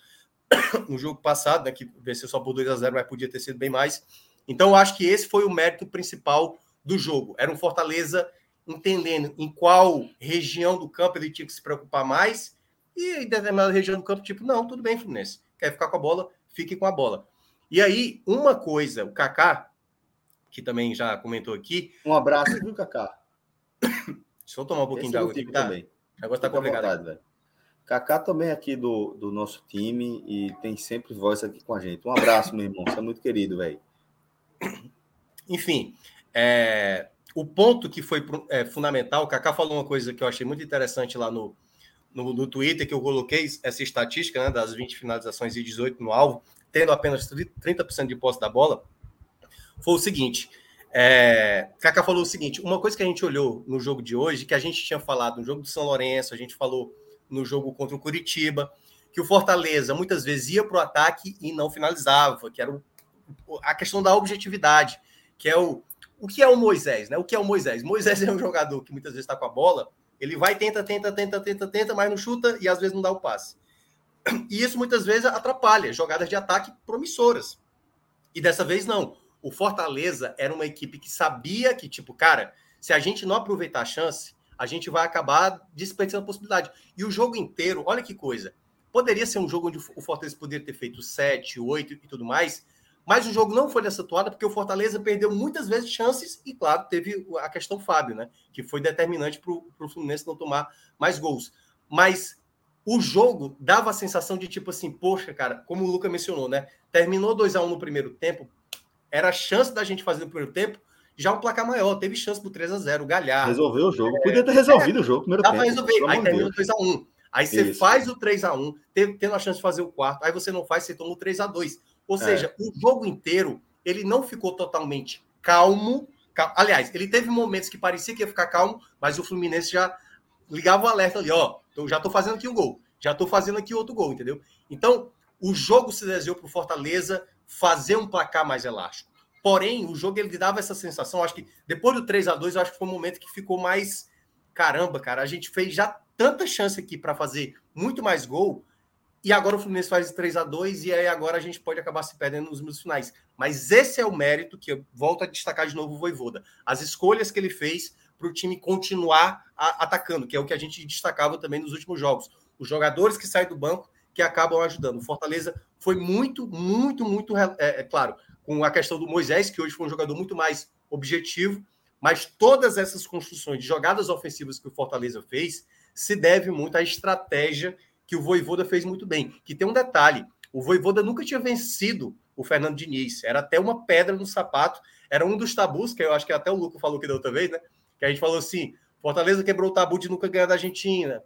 [coughs] no jogo passado, né, que venceu só por 2 a 0 mas podia ter sido bem mais. Então, eu acho que esse foi o mérito principal do jogo. Era um Fortaleza entendendo em qual região do campo ele tinha que se preocupar mais, e em determinada região do campo, tipo, não, tudo bem, Fluminense, quer ficar com a bola, fique com a bola. E aí, uma coisa, o Kaká, que também já comentou aqui. Um abraço, viu, Kaká? Deixa eu tomar um pouquinho Esse de água aqui, tá? Também. O negócio tá complicado. Vontade, velho. Kaká também é aqui do, do nosso time e tem sempre voz aqui com a gente. Um abraço, meu irmão. Você é muito querido, velho. Enfim, é... o ponto que foi é, fundamental, o Kaká falou uma coisa que eu achei muito interessante lá no, no, no Twitter, que eu coloquei essa estatística né, das 20 finalizações e 18 no alvo, tendo apenas 30% de posse da bola, foi o seguinte. É, Kaká falou o seguinte: uma coisa que a gente olhou no jogo de hoje, que a gente tinha falado no jogo do São Lourenço, a gente falou no jogo contra o Curitiba, que o Fortaleza muitas vezes ia para o ataque e não finalizava, que era o, a questão da objetividade, que é o, o que é o Moisés, né? O que é o Moisés? Moisés é um jogador que muitas vezes está com a bola, ele vai, tenta, tenta, tenta, tenta, tenta, mas não chuta e às vezes não dá o passe. E isso muitas vezes atrapalha jogadas de ataque promissoras. E dessa vez não. O Fortaleza era uma equipe que sabia que, tipo, cara, se a gente não aproveitar a chance, a gente vai acabar desperdiçando a possibilidade. E o jogo inteiro, olha que coisa. Poderia ser um jogo onde o Fortaleza poderia ter feito 7, 8 e tudo mais, mas o jogo não foi dessa toada porque o Fortaleza perdeu muitas vezes chances e, claro, teve a questão Fábio, né? Que foi determinante para o Fluminense não tomar mais gols. Mas o jogo dava a sensação de tipo assim, poxa, cara, como o Luca mencionou, né? Terminou 2 a 1 no primeiro tempo, era a chance da gente fazer no primeiro tempo já um placar maior. Teve chance pro 3 a 0 Galhar. Resolveu o jogo. Podia ter resolvido é, o jogo primeiro tempo. resolver. Aí terminou 2 a 1 Aí você Isso. faz o 3 a 1 tendo a chance de fazer o quarto. Aí você não faz, você toma o 3 a 2 Ou é. seja, o jogo inteiro, ele não ficou totalmente calmo. Aliás, ele teve momentos que parecia que ia ficar calmo, mas o Fluminense já ligava o alerta ali, ó. Eu já tô fazendo aqui um gol. Já tô fazendo aqui outro gol, entendeu? Então, o jogo se desenhou para o Fortaleza fazer um placar mais elástico. Porém, o jogo ele dava essa sensação, acho que depois do 3 a 2 eu acho que foi um momento que ficou mais caramba, cara, a gente fez já tanta chance aqui para fazer muito mais gol, e agora o Fluminense faz 3 a 2 e aí agora a gente pode acabar se perdendo nos minutos finais. Mas esse é o mérito que eu volto a destacar de novo o Voivoda. As escolhas que ele fez para o time continuar a, atacando, que é o que a gente destacava também nos últimos jogos. Os jogadores que saem do banco que acabam ajudando. O Fortaleza foi muito, muito, muito, é, é, claro, com a questão do Moisés, que hoje foi um jogador muito mais objetivo, mas todas essas construções de jogadas ofensivas que o Fortaleza fez se deve muito à estratégia que o Voivoda fez muito bem. Que tem um detalhe: o Voivoda nunca tinha vencido o Fernando Diniz, era até uma pedra no sapato, era um dos tabus, que eu acho que até o Luco falou que da outra vez, né? Que a gente falou assim: Fortaleza quebrou o tabu de nunca ganhar da Argentina.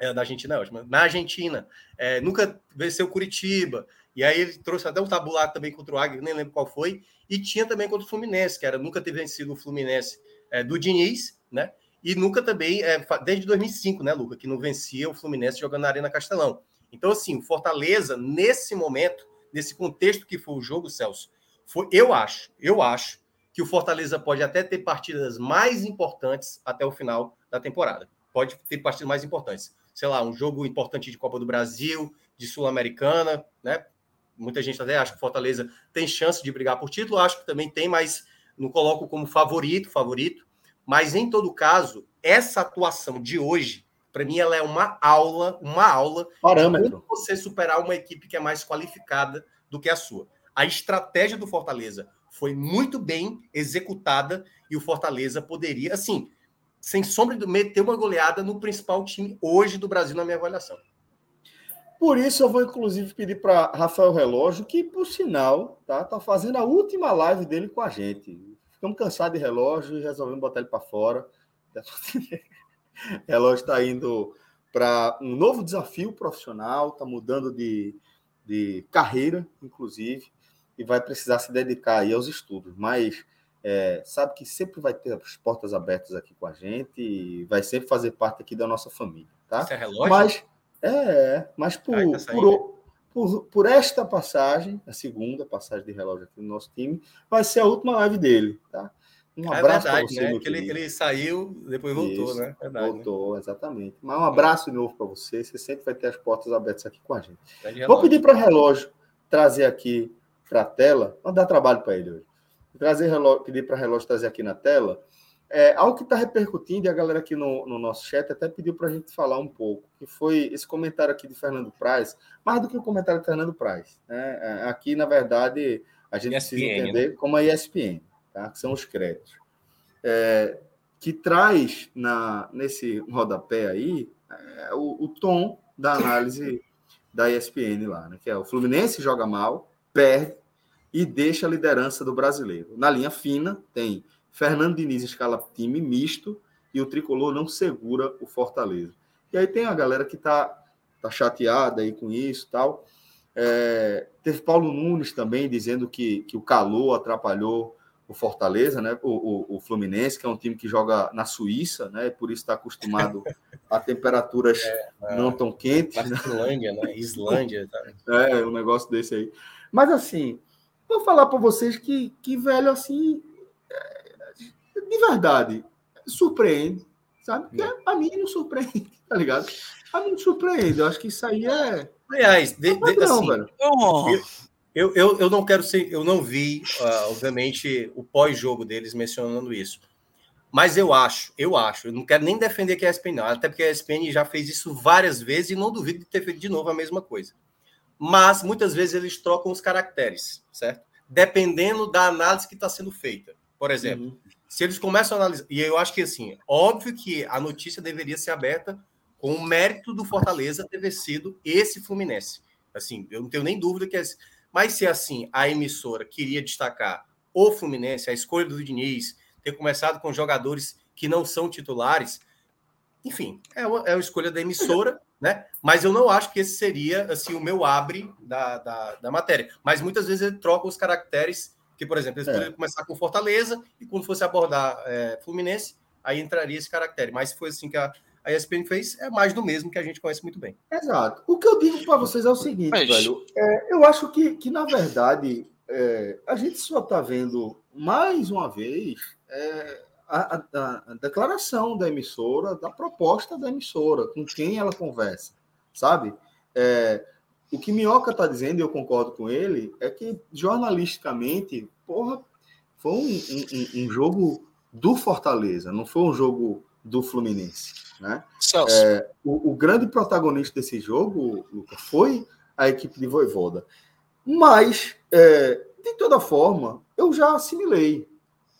É, da Argentina, é ótimo. Na Argentina, é, nunca venceu Curitiba. E aí ele trouxe até um tabulado também contra o Águia, nem lembro qual foi. E tinha também contra o Fluminense, que era nunca ter vencido o Fluminense é, do Diniz, né? E nunca também, é, desde 2005, né, Luca, que não vencia o Fluminense jogando na Arena Castelão. Então, assim, o Fortaleza, nesse momento, nesse contexto que foi o jogo, Celso, foi, eu acho, eu acho que o Fortaleza pode até ter partidas mais importantes até o final da temporada. Pode ter partidas mais importantes. Sei lá, um jogo importante de Copa do Brasil, de Sul-Americana, né? Muita gente até acha que o Fortaleza tem chance de brigar por título, acho que também tem, mas não coloco como favorito, favorito. Mas em todo caso, essa atuação de hoje, para mim, ela é uma aula, uma aula Parâmetro. você superar uma equipe que é mais qualificada do que a sua. A estratégia do Fortaleza foi muito bem executada e o Fortaleza poderia, assim, sem sombra de meter uma goleada no principal time hoje do Brasil, na minha avaliação. Por isso eu vou inclusive pedir para Rafael Relógio, que por sinal tá, tá fazendo a última live dele com a gente. Ficamos cansados de relógio e resolvemos botar ele para fora. [laughs] relógio está indo para um novo desafio profissional, está mudando de, de carreira, inclusive, e vai precisar se dedicar aí aos estudos. Mas é, sabe que sempre vai ter as portas abertas aqui com a gente e vai sempre fazer parte aqui da nossa família, tá? Isso é relógio? Mas é, mas por, Ai, tá por, por, por, esta passagem, a segunda passagem de relógio aqui no nosso time, vai ser a última live dele, tá? Um é abraço é verdade, você, né? Que ele, ele, saiu, depois voltou, Isso, né? Verdade, né? voltou, né? exatamente. Mas um abraço de novo para você. Você sempre vai ter as portas abertas aqui com a gente. Vou pedir para o relógio trazer aqui para a tela. Vamos dar trabalho para ele hoje. Trazer relógio, pedir para o relógio trazer aqui na tela é, algo que está repercutindo, e a galera aqui no, no nosso chat até pediu para a gente falar um pouco, que foi esse comentário aqui de Fernando Praz, mais do que o comentário de Fernando Praz. Né? É, aqui, na verdade, a gente ESPN, precisa entender né? como a ESPN, tá? que são os créditos. É, que traz na, nesse rodapé aí é, o, o, tom da análise da ESPN lá, né? que é o Fluminense joga mal, perde e deixa a liderança do brasileiro. Na linha fina tem Fernando Diniz escala time misto e o tricolor não segura o Fortaleza. E aí tem a galera que tá, tá chateada aí com isso tal. É, teve Paulo Nunes também dizendo que, que o calor atrapalhou o Fortaleza, né? O, o, o, Fluminense, que é um time que joga na Suíça, né? E por isso está acostumado a temperaturas é, é, não tão quentes. Né? Islândia, né? Islândia. Tá? É, um negócio desse aí. Mas assim, vou falar para vocês que, que, velho, assim, é, de verdade, surpreende, sabe? É. a mim não surpreende, [laughs] tá ligado? A mim não surpreende. Eu acho que isso aí é. Aliás, de, de, padrão, assim, velho. Eu, eu, eu não quero ser, eu não vi, uh, obviamente, o pós-jogo deles mencionando isso. Mas eu acho, eu acho, eu não quero nem defender que a ESPN não, até porque a ESPN já fez isso várias vezes e não duvido de ter feito de novo a mesma coisa. Mas muitas vezes eles trocam os caracteres, certo? Dependendo da análise que está sendo feita. Por exemplo, uhum. se eles começam a analisar, e eu acho que assim, óbvio que a notícia deveria ser aberta com o mérito do Fortaleza ter sido esse Fluminense. Assim, eu não tenho nem dúvida que é mas se assim a emissora queria destacar o Fluminense, a escolha do Diniz, ter começado com jogadores que não são titulares, enfim, é uma, é uma escolha da emissora, né? Mas eu não acho que esse seria assim o meu abre da, da, da matéria. Mas muitas vezes ele troca os caracteres, que, por exemplo, eles é. poderiam começar com Fortaleza e quando fosse abordar é, Fluminense, aí entraria esse caractere. Mas se foi assim que a, a ESPN fez, é mais do mesmo que a gente conhece muito bem. Exato. O que eu digo para vocês é o seguinte, Mas... velho. É, eu acho que, que na verdade, é, a gente só está vendo mais uma vez é, a, a, a, declaração da emissora, da proposta da emissora, com quem ela conversa, sabe? É, o que Minhoca está dizendo, e eu concordo com ele, é que jornalisticamente, porra, foi um, um, um jogo do Fortaleza, não foi um jogo do Fluminense. Né? É, o, o, grande protagonista desse jogo, Luca, foi a equipe de Voivoda. Mas, é, de toda forma, eu já assimilei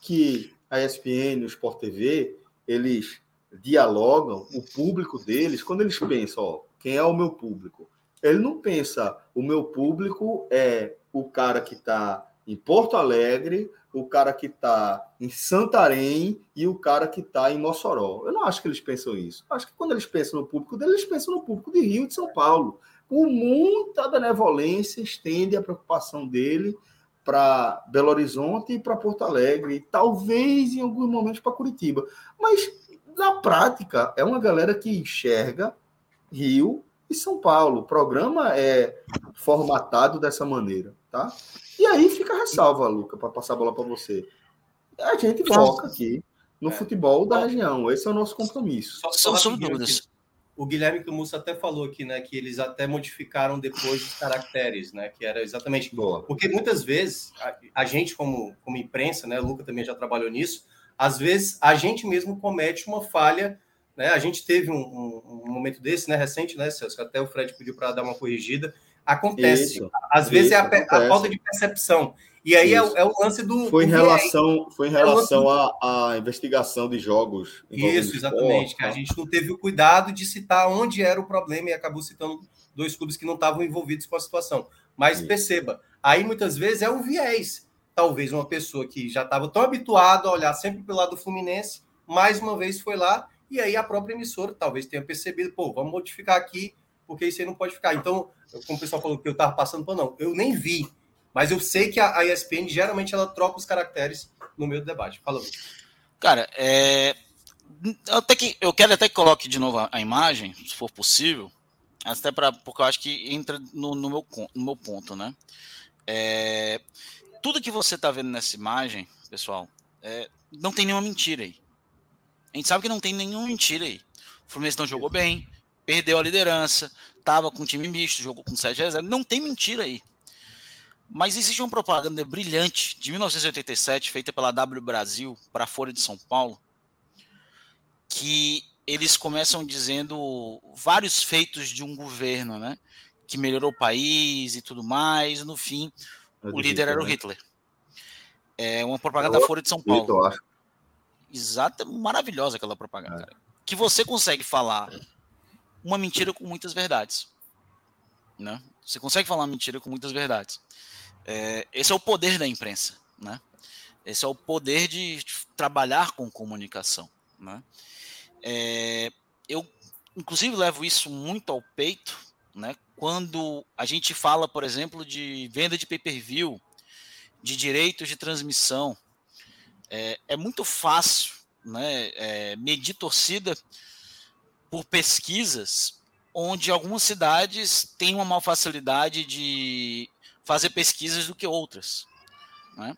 que a ESPN, o Sport TV, eles dialogam, o público deles, quando eles pensam, ó, quem é o meu público? Ele não pensa, o meu público é o cara que está em Porto Alegre, o cara que está em Santarém e o cara que está em Mossoró. Eu não acho que eles pensam isso. Acho que quando eles pensam no público deles, eles pensam no público de Rio de São Paulo. Com muita benevolência, estende a preocupação dele para Belo Horizonte e para Porto Alegre, e talvez em alguns momentos para Curitiba. Mas, na prática, é uma galera que enxerga Rio e São Paulo. O programa é formatado dessa maneira, tá? E aí fica a ressalva, Luca, para passar a bola para você. A gente foca aqui no é. futebol da região. Esse é o nosso compromisso. Só, só dúvidas. O Guilherme Camussa até falou aqui, né, que eles até modificaram depois os caracteres, né, que era exatamente Boa. porque muitas vezes a, a, gente como como imprensa, né, o Luca também já trabalhou nisso, às vezes a gente mesmo comete uma falha, né, a gente teve um, um, um momento desse, né, recente, né, Celso, até o Fred pediu para dar uma corrigida, Acontece. Isso, Às isso, vezes é a, a, falta de percepção. E aí é, é, o lance do. Foi em relação, foi em relação à, à investigação de jogos. Isso, exatamente. Que a gente não teve o cuidado de citar onde era o problema e acabou citando dois clubes que não estavam envolvidos com a situação. Mas perceba, aí muitas vezes é o viés. Talvez uma pessoa que já estava tão habituado a olhar sempre pelo lado do Fluminense, mais uma vez foi lá, e aí a própria emissora talvez tenha percebido, pô, vamos modificar aqui porque isso aí não pode ficar. Então, como o pessoal falou que eu estava passando por não, eu nem vi, mas eu sei que a, ESPN geralmente ela troca os caracteres no meio do debate. Fala. Cara, é... até que eu quero até que coloque de novo a, a imagem, se for possível, até para porque eu acho que entra no, no, meu, no meu ponto, né? É... Tudo que você está vendo nessa imagem, pessoal, é... não tem nenhuma mentira aí. A gente sabe que não tem nenhuma mentira aí. O Fluminense não jogou bem, perdeu a liderança, estava com time misto, jogou com 7 a 0. Não tem mentira aí. Mas existe uma propaganda brilhante de 1987, feita pela W Brasil para a Folha de São Paulo, que eles começam dizendo vários feitos de um governo, né? Que melhorou o país e tudo mais. No fim, é o líder Hitler, era o né? Hitler. É uma propaganda da Folha de São Paulo. Exata, maravilhosa aquela propaganda. É. Que você consegue falar uma mentira com muitas verdades. Né? Você consegue falar uma mentira com muitas verdades. É, esse é o poder da imprensa. Né? Esse é o poder de trabalhar com comunicação. Né? É, eu, inclusive, levo isso muito ao peito, né? quando a gente fala, por exemplo, de venda de pay-per-view, de direitos de transmissão. É, é muito fácil né, é, medir torcida por pesquisas onde algumas cidades têm uma maior facilidade de fazer pesquisas do que outras. Né?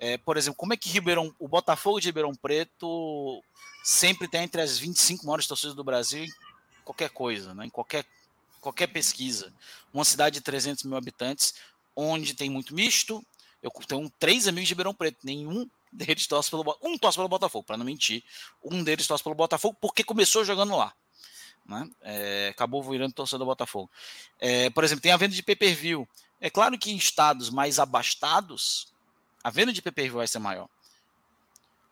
É, por exemplo, como é que Ribeirão, o Botafogo de Ribeirão Preto sempre tem entre as 25 maiores torcidas do Brasil em qualquer coisa, né? em qualquer, qualquer pesquisa. Uma cidade de 300 mil habitantes, onde tem muito misto. Eu tenho três amigos de Ribeirão Preto, nenhum deles torce pelo um torce pelo Botafogo, para não mentir. Um deles torce pelo Botafogo porque começou jogando lá. Né? É, acabou virando torcedor do Botafogo. É, por exemplo, tem a venda de pay-per-view. É claro que em estados mais abastados, a venda de pay-per-view vai ser maior.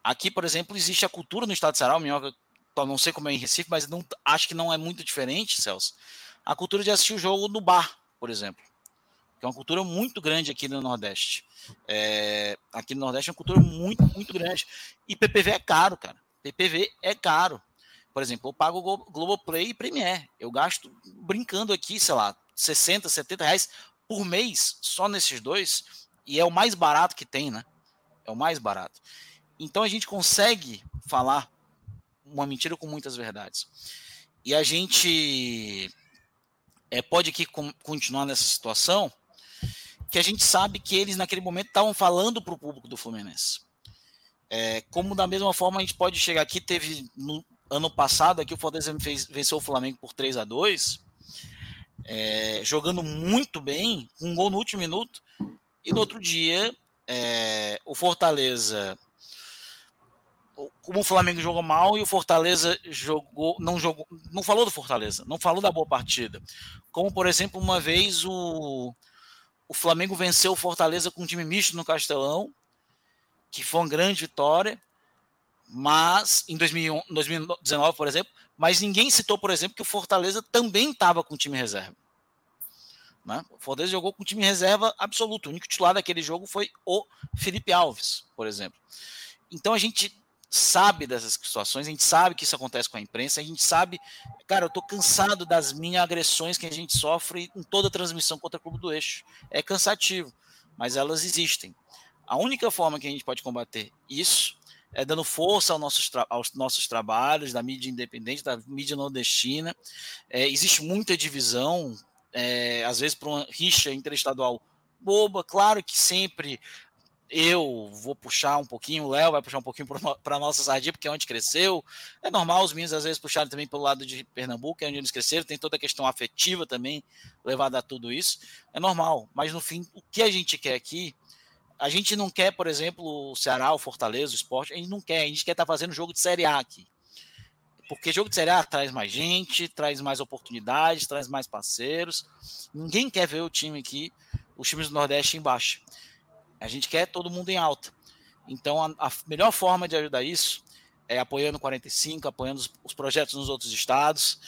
Aqui, por exemplo, existe a cultura no estado de Ceará, o Minhoca, não sei como é em Recife, mas não, acho que não é muito diferente, Celso. A cultura de assistir o jogo no bar, por exemplo. Que é uma cultura muito grande aqui no Nordeste. É, aqui no Nordeste é uma cultura muito, muito grande. E PPV é caro, cara. PPV é caro. Por exemplo, eu pago Globoplay e Premiere. Eu gasto brincando aqui, sei lá, 60, 70 reais por mês só nesses dois. E é o mais barato que tem, né? É o mais barato. Então a gente consegue falar uma mentira com muitas verdades. E a gente é, pode aqui continuar nessa situação que a gente sabe que eles naquele momento estavam falando para o público do Fluminense. É, como da mesma forma a gente pode chegar aqui, teve no ano passado aqui o Fortaleza fez, venceu o Flamengo por 3 a 2 é, jogando muito bem, um gol no último minuto, e no outro dia é, o Fortaleza como o Flamengo jogou mal e o Fortaleza jogou, não jogou, não falou do Fortaleza, não falou da boa partida. Como por exemplo, uma vez o o Flamengo venceu o Fortaleza com um time misto no Castelão, que foi uma grande vitória, mas em 2019, por exemplo, mas ninguém citou, por exemplo, que o Fortaleza também estava com time reserva. Né? O Fortaleza jogou com time reserva absoluto. O único titular daquele jogo foi o Felipe Alves, por exemplo. Então a gente sabe dessas situações, a gente sabe que isso acontece com a imprensa, a gente sabe, cara, eu tô cansado das minhas agressões que a gente sofre em toda transmissão contra o Clube do Eixo. É cansativo, mas elas existem. A única forma que a gente pode combater isso é dando força aos nossos, aos nossos trabalhos, da mídia independente, da mídia nordestina. É, existe muita divisão, é, às vezes por uma rixa interestadual boba. Claro que sempre eu vou puxar um pouquinho, o Léo vai puxar um pouquinho para [laughs] a nossa sardinha, porque é onde cresceu. É normal os meninos às vezes puxarem também pelo lado de Pernambuco, é onde eles cresceram, tem toda a questão afetiva também levada a tudo isso. É normal, mas no fim, o que a gente quer aqui, a gente não quer, por exemplo, o Ceará, o Fortaleza, o esporte, a gente não quer, a gente quer estar tá fazendo jogo de Série A aqui. Porque jogo de Série A traz mais gente, traz mais oportunidades, traz mais parceiros. Ninguém quer ver o time aqui, os times do Nordeste embaixo. A gente quer todo mundo em alta. Então, a, a melhor forma de ajudar isso é apoiando o 45, apoiando os, os projetos nos outros estados.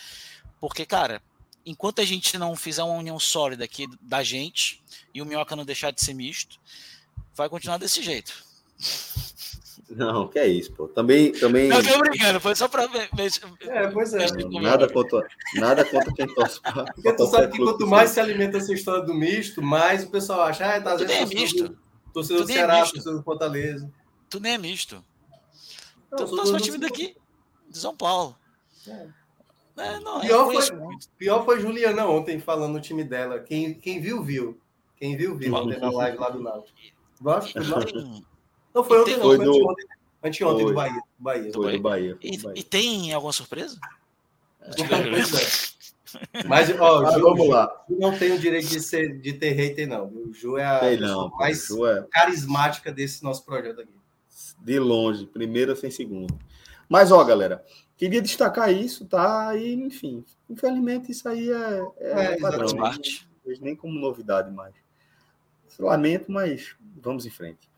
Porque, cara, enquanto a gente não fizer uma união sólida aqui da gente e o Minhoca não deixar de ser misto, vai continuar desse jeito. Não, que é isso, pô. Também. também... Não, tô brincando, foi só para ver. É, pois é. nada, contra, nada contra quem torce pra, Porque tu sabe que quanto mais se alimenta essa história do misto, mais o pessoal acha, ah, tá às vezes. É misto. Torcedor do é Ceará, torcedor do Fortaleza. Tu nem é misto. Não, tu torce time daqui, de São Paulo. É. É, não, pior, foi, muito. pior foi Juliana ontem falando no time dela. Quem, quem viu, viu. Quem viu, viu. Ontem na live lá do Náutico. Gosto? Não foi ontem, não. Foi, do... anteontem, do Bahia. Bahia. Foi do Bahia. E, e tem alguma surpresa? Mas, ó, ah, Ju, vamos lá. Ju não tem o direito de, ser, de ter hater, não. O Ju é a não, mais é... carismática desse nosso projeto aqui. De longe, primeira sem segundo. Mas, ó, galera, queria destacar isso, tá? E, enfim, infelizmente isso aí é, é, é padrão. Não vejo nem como novidade mais. Lamento, mas vamos em frente.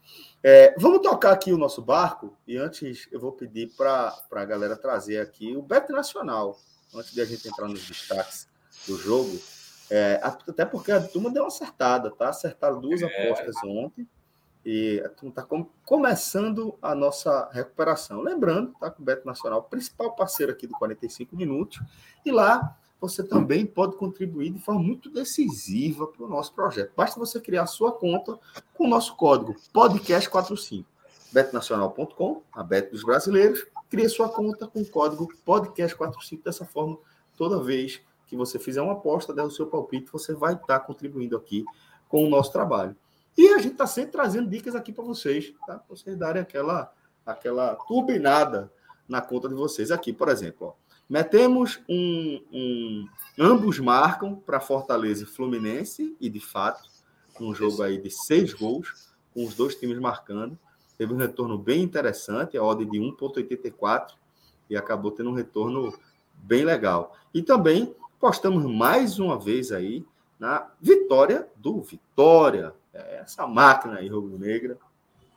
É, vamos tocar aqui o nosso barco e antes eu vou pedir para a galera trazer aqui o Bet Nacional antes de a gente entrar nos destaques do jogo, é, até porque a turma deu uma acertada, tá? Acertaram duas é. apostas ontem. E está com, começando a nossa recuperação. Lembrando, tá com o Beto Nacional, principal parceiro aqui do 45 Minutos. E lá você também pode contribuir de forma muito decisiva para o nosso projeto. Basta você criar sua conta com o nosso código podcast45. betnacional.com, a Bet dos Brasileiros, crie sua conta com o código podcast45. Dessa forma, toda vez que você fizer uma aposta, der o seu palpite, você vai estar contribuindo aqui com o nosso trabalho. E a gente está sempre trazendo dicas aqui para vocês, tá? Para vocês darem aquela, aquela turbinada na conta de vocês. Aqui, por exemplo, ó, metemos um, um ambos marcam para Fortaleza e Fluminense, e de fato, um jogo aí de seis gols, com os dois times marcando. Teve um retorno bem interessante, a ordem de 1,84, e acabou tendo um retorno bem legal. E também postamos mais uma vez aí na vitória do Vitória, é essa máquina aí, Rubro Negra,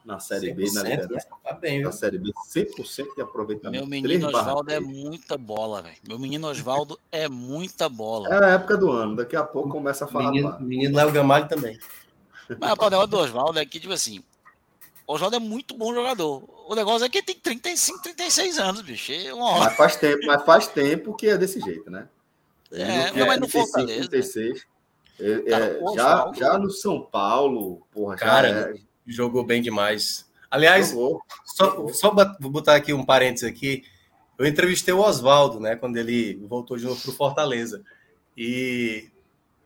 na Série B, na liderança. Tá bem, viu? Na Série B, 100% de aproveitamento. Meu menino Oswaldo é muita bola, velho. Meu menino Oswaldo é muita bola. É a época do ano, daqui a pouco começa a falar. Menino, menino Léo Gamalho também. Mas o negócio do Oswaldo é que, tipo assim, Oswaldo é muito bom jogador. O negócio é que ele tem 35, 36 anos, bicho. É mas faz tempo, mas faz tempo que é desse jeito, né? é, não, mas no 35, Fortaleza. 36. É, Cara, é, já, já no São Paulo, porra, Cara, é... jogou bem demais. Aliás, jogou. só, só vou botar aqui um parênteses aqui. Eu entrevistei o Oswaldo, né, quando ele voltou de novo para o Fortaleza. E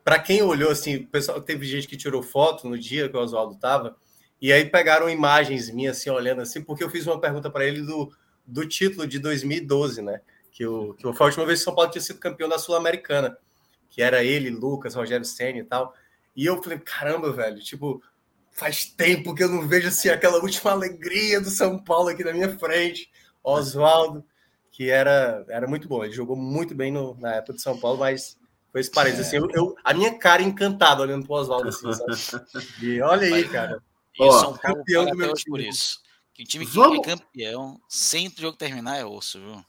para quem olhou assim, pessoal, teve gente que tirou foto no dia que o Oswaldo estava, e aí pegaram imagens minhas assim, olhando assim, porque eu fiz uma pergunta para ele do, do título de 2012, né? Que, o, que foi a última vez que o São Paulo tinha sido campeão da Sul-Americana que era ele, Lucas, Rogério Senna e tal. E eu falei, caramba, velho, tipo, faz tempo que eu não vejo assim aquela última alegria do São Paulo aqui na minha frente. Oswaldo, que era, era muito bom. Ele jogou muito bem no, na época de São Paulo, mas foi esse parênteses. Assim, eu, eu, a minha cara encantada olhando pro Oswaldo assim, sabe? E olha aí, cara. E Ó, São Paulo campeão do meu time. por isso. Que o time que Vamos... é campeão, sem o jogo terminar, é osso, viu?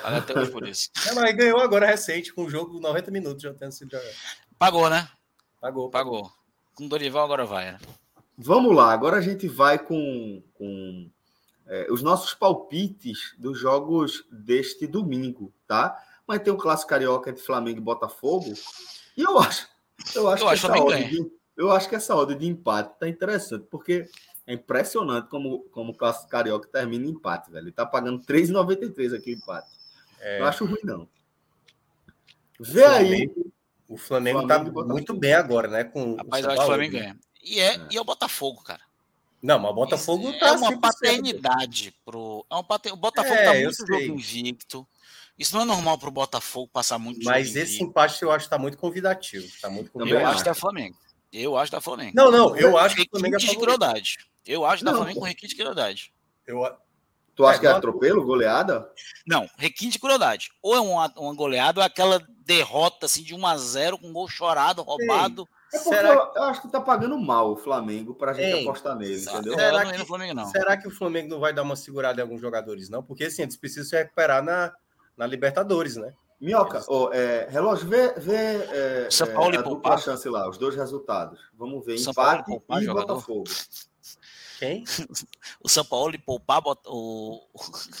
Paga até hoje por isso. [laughs] É, mas ganhou agora recente, com um jogo 90 minutos já tendo sido jogado. Pagou, né? Pagou. Pagou. Com o Dorival agora vai, né? Vamos lá, agora a gente vai com, com é, os nossos palpites dos jogos deste domingo, tá? Mas tem o um clássico carioca entre Flamengo e Botafogo. E eu acho, eu acho, eu que, acho essa ordem de, eu acho que essa ordem de empate tá interessante, porque é impressionante como, como o clássico carioca termina em empate, velho. Ele tá pagando 3,93 aqui o empate. É... Não acho ruim, não. Vê o aí. O Flamengo, Flamengo tá muito bem agora, né? Com Rapaz, eu acho que o Flamengo ganha. E é, é, e é o Botafogo, cara. Não, mas o Botafogo Isso tá. É uma paternidade pro. É uma pater... O Botafogo é, tá muito jogo invicto. Isso não é normal pro Botafogo passar muito Mas esse invicto. empate eu acho que tá muito convidativo. Tá muito convidativo. Eu acho que é Flamengo. Eu acho da Flamengo. Não, não, eu acho que o Flamengo é de crueldade. Eu acho da Flamengo com requinte de crueldade. Eu, Tu acha é, que é atropelo, goleada? Não, requinte de crueldade. Ou é uma, uma goleada ou é aquela derrota assim, de 1 a 0 com gol chorado, roubado. É porque Será... eu, eu, acho que tá pagando mal o Flamengo para a gente Ei, apostar nele, entendeu? Será que, Flamengo, não. será que o Flamengo não vai dar uma segurada em alguns jogadores, não? Porque assim, eles precisam se recuperar na, na Libertadores, né? Minhoca, oh, é, relógio, vê, vê é, São Paulo é, a dupla chance lá, os dois resultados. Vamos ver, São empate poupar, e jogador. Botafogo. Quem? [laughs] o São Paulo e poupar o.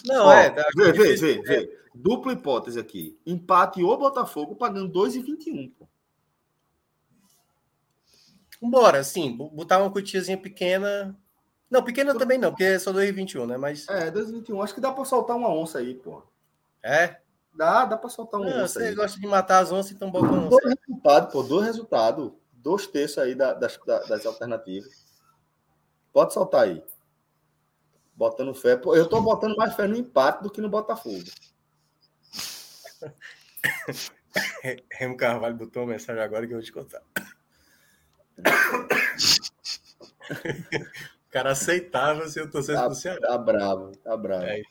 Não, oh, é. Vê, vê, vê, vê. Dupla hipótese aqui. Empate ou Botafogo pagando 2,21. Pô. Vambora, assim, botar uma cutiazinha pequena. Não, pequena também não, porque é só 2,21, né? Mas... É, 2,21. Acho que dá para soltar uma onça aí, pô. É? Dá, dá para soltar uma não, onça. Você aí. gosta de matar as onças, então bota uma onça. Dois resultados, pô, dois resultados. Dois terços aí das, das alternativas. Pode soltar aí. Botando fé. Eu tô botando mais fé no empate do que no Botafogo. [laughs] Remo Carvalho botou uma mensagem agora que eu vou te contar. O cara aceitava se eu torcesse tá, pro Ceará. Tá bravo, tá bravo. É.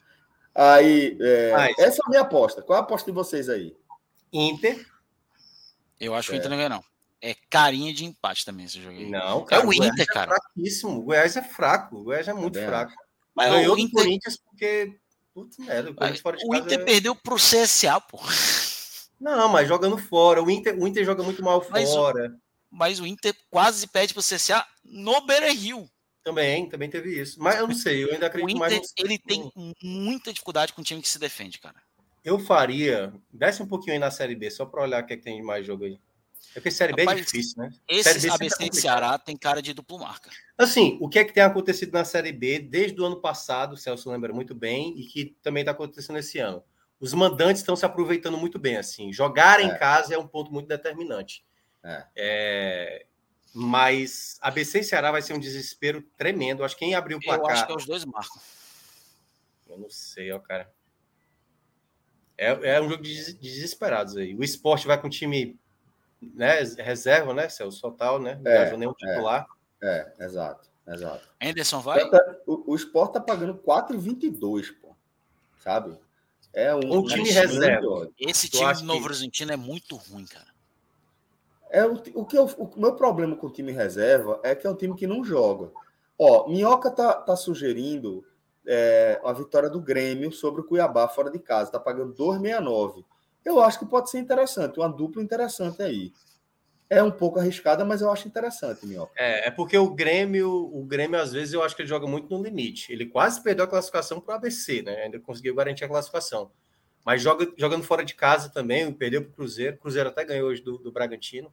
Aí, é, essa é a minha aposta. Qual é a aposta de vocês aí? Inter. Eu acho que o Inter não ganha, não. É carinha de empate também esse jogo aí. Não, cara. É o Inter, o cara. É fraquíssimo. O Goiás é fraco. O Goiás é muito é fraco. Mas Ganhou o Inter... Corinthians porque. Putz, merda, o, o Inter é... perdeu pro CSA, pô. Não, mas jogando fora. O Inter, o Inter joga muito mal mas fora. O, mas o Inter quase perde pro CSA no Beira Rio. Também, também teve isso. Mas eu não sei, eu ainda acredito o Inter, mais. No... Ele tem muita dificuldade com o time que se defende, cara. Eu faria. Desce um pouquinho aí na Série B, só para olhar o que, é que tem de mais jogo aí. É porque Série Rapaz, B é difícil, né? Esse ABC e Ceará tem cara de duplo marca. Assim, o que é que tem acontecido na Série B desde o ano passado, o Celso lembra muito bem, e que também está acontecendo esse ano. Os mandantes estão se aproveitando muito bem, assim. Jogar é. em casa é um ponto muito determinante. É. é. Mas ABC e Ceará vai ser um desespero tremendo. Acho que quem abriu o placar... Eu acho que é os dois marcam. Eu não sei, ó, cara. É, é um jogo de desesperados aí. O esporte vai com o time né, reserva, né, Celso? Total, né? Não é, nenhum titular. É, é, exato, exato. Anderson vai? O, o Sport tá pagando 4,22, pô. Sabe? É um, um time reserva. Esse time do Novo Horizontino que... é muito ruim, cara. É o, o que eu, o meu problema com o time reserva é que é um time que não joga. Ó, Minhoca tá, tá sugerindo é, a vitória do Grêmio sobre o Cuiabá fora de casa. Tá pagando 2,69 eu acho que pode ser interessante, uma dupla interessante aí. É um pouco arriscada, mas eu acho interessante, Minhoca. É, é porque o Grêmio, o Grêmio, às vezes, eu acho que ele joga muito no limite. Ele quase perdeu a classificação para o ABC, né? Ainda conseguiu garantir a classificação. Mas joga, jogando fora de casa também, perdeu para o Cruzeiro. O Cruzeiro até ganhou hoje do, do Bragantino.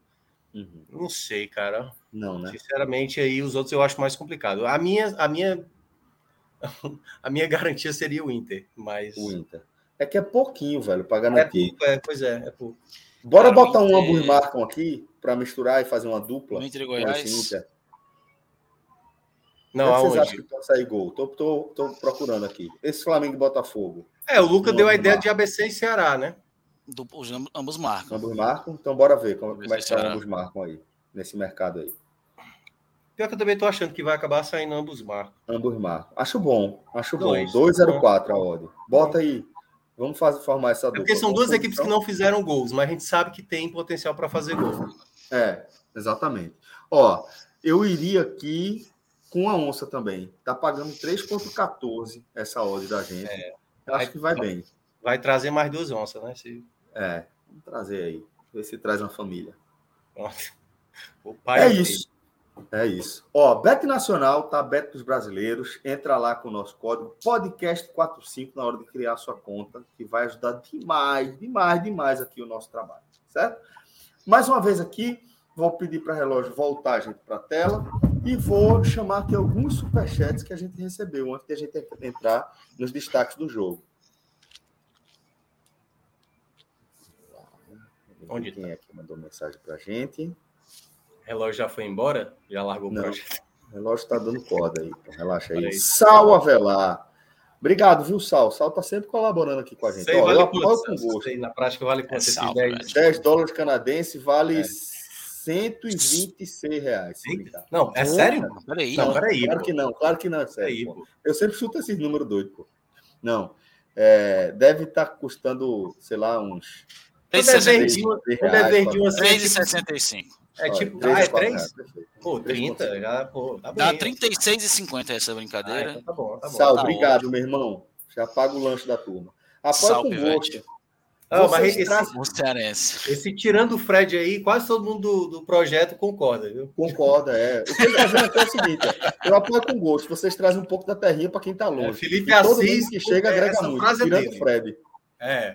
Uhum. Não sei, cara. Não, né? Sinceramente, aí os outros eu acho mais complicado. A minha, a minha, [laughs] a minha garantia seria o Inter, mas. O Inter. É que é pouquinho, velho, para garantir. É pouco, é, pois é, é pouco. Bora Cara, botar um ambos marcam aqui para misturar e fazer uma dupla. No Inter Goiás. Não, Como vocês acham que pode sair gol? Tô, tô, tô procurando aqui. Esse Flamengo e Botafogo. É, o Luca deu a ideia marcam. de ABC e Ceará, né? Do, os, ambos marcam. Ambos marcam? Então bora ver como, como é que tá ambos marcam aí, nesse mercado aí. Pior que eu também tô achando que vai acabar saindo ambos marcam. Ambos marcam. Acho bom, acho Dois. bom. 2,04 a odd. Bota aí. Vamos fazer, formar essa dupla. É porque são duas equipes que não fizeram gols, mas a gente sabe que tem potencial para fazer gol. É, exatamente. Ó, eu iria aqui com a onça também. Tá pagando 3,14 essa odd da gente. É, acho vai, que vai bem. Vai trazer mais duas onças, né? Se... É, vamos trazer aí. Ver se traz uma família. O pai é isso. É isso. Ó, Bet Nacional, tá? Bet dos brasileiros. Entra lá com o nosso código podcast45 na hora de criar sua conta, que vai ajudar demais, demais, demais aqui o nosso trabalho, certo? Mais uma vez aqui, vou pedir para o relógio voltar a gente para a tela e vou chamar aqui alguns superchats que a gente recebeu antes de a gente entrar nos destaques do jogo. Onde quem tá? aqui mandou mensagem para a gente? relógio já foi embora? Já largou Não, o projeto? O relógio está dando corda aí. Então relaxa aí. aí. Sal Avelar. Obrigado, viu, Sal? Sal está sempre colaborando aqui com a gente. Sei, Ó, vale eu apoio com gosto. Sei, na prática vale quanto? É 10, 10 dólares canadenses vale é. 126 reais. Não, é sério? Não, peraí. Não, peraí. Claro pô. que não, claro que não é sério. Peraí, eu sempre chuto esses números doidos, pô. Não. É, deve estar tá custando, sei lá, uns. 3,65. É tipo, ah, é 3? Pô, 30, já, pô, tá Dá 36,50 essa brincadeira. Ah, então tá bom, tá bom. Sal, tá obrigado, ótimo. meu irmão. Já paga o lanche da turma. Com gosto. Não, mas esse, esse, esse, tirando o Fred aí, quase todo mundo do, do projeto concorda, viu? Concorda, é. O que eu tô aqui é o seguinte: eu apoio com gosto. Vocês trazem um pouco da terrinha para quem tá longe. É, Felipe Assis. Todo mundo que chega agrega muito, é tirando o Fred. É.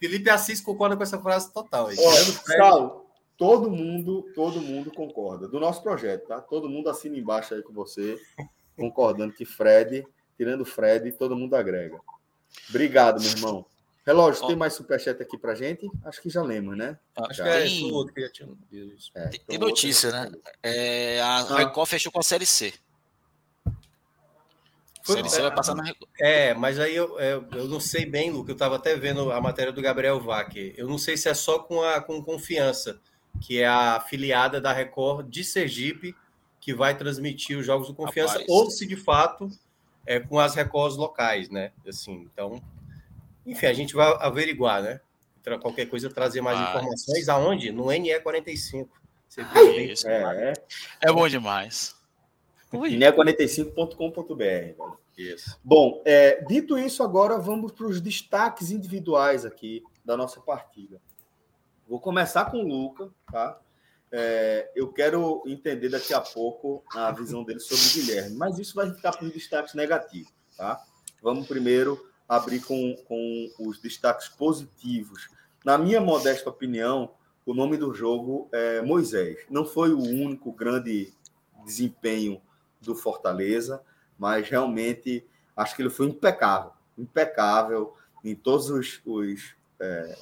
Felipe Assis concorda com essa frase total. Aí. Ó, Sal, Todo mundo, todo mundo concorda do nosso projeto, tá? Todo mundo assina embaixo aí com você, concordando que Fred, tirando Fred, todo mundo agrega. Obrigado, meu irmão. Relógio, tem mais superchat aqui pra gente? Acho que já lemos, né? Acho já. que é tem... outro que já tinha. É, tem, tem notícia, né? É, a ah. Record fechou com a Série C. Foi, Série C vai passar na Record. É, mas aí eu, eu, é, eu não sei bem, Luke. Eu estava até vendo a matéria do Gabriel Vac. Eu não sei se é só com a com confiança que é a afiliada da Record de Sergipe, que vai transmitir os jogos do Confiança, Rapaz. ou se de fato é com as Records locais, né? Assim, então, enfim, a gente vai averiguar, né? Qualquer coisa, trazer mais Mas... informações. Aonde? No NE45. Você é, é. é bom demais. NE45.com.br. Isso. Bom, é, dito isso, agora vamos para os destaques individuais aqui da nossa partida. Vou começar com o Luca, tá? é, eu quero entender daqui a pouco a visão dele sobre o Guilherme, mas isso vai ficar para os destaques negativos, tá? Vamos primeiro abrir com, com os destaques positivos. Na minha modesta opinião, o nome do jogo é Moisés. Não foi o único grande desempenho do Fortaleza, mas realmente acho que ele foi impecável, impecável em todos os, os, é,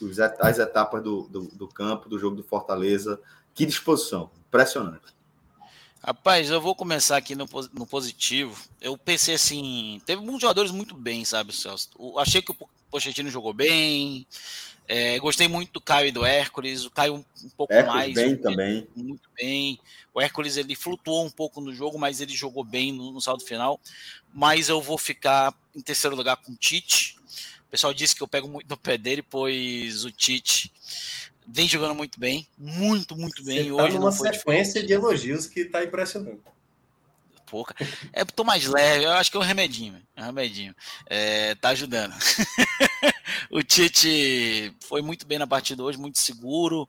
os as etapas do, do, do, campo, do jogo do Fortaleza. Que disposição, impressionante. Rapaz, eu vou começar aqui no, no positivo. Eu pensei assim, teve muitos jogadores muito bem, sabe, Celso? Eu achei que o Pochettino jogou bem. É, gostei muito do Caio e do Hércules. O Caio um pouco Hércules mais. Bem também. Muito bem. O Hércules ele flutuou um pouco no jogo, mas ele jogou bem no, no saldo final. Mas eu vou ficar em terceiro lugar com o Tite. O pessoal disse que eu pego muito no pé dele, pois o Tite vem jogando muito bem, muito, muito bem. Você tá Hoje numa sequência de elogios que está impressionante. Pouca. É, tô mais leve, eu acho que é um remedinho, é um remedinho. É, tá ajudando. [laughs] o Tite foi muito bem na partida hoje, muito seguro.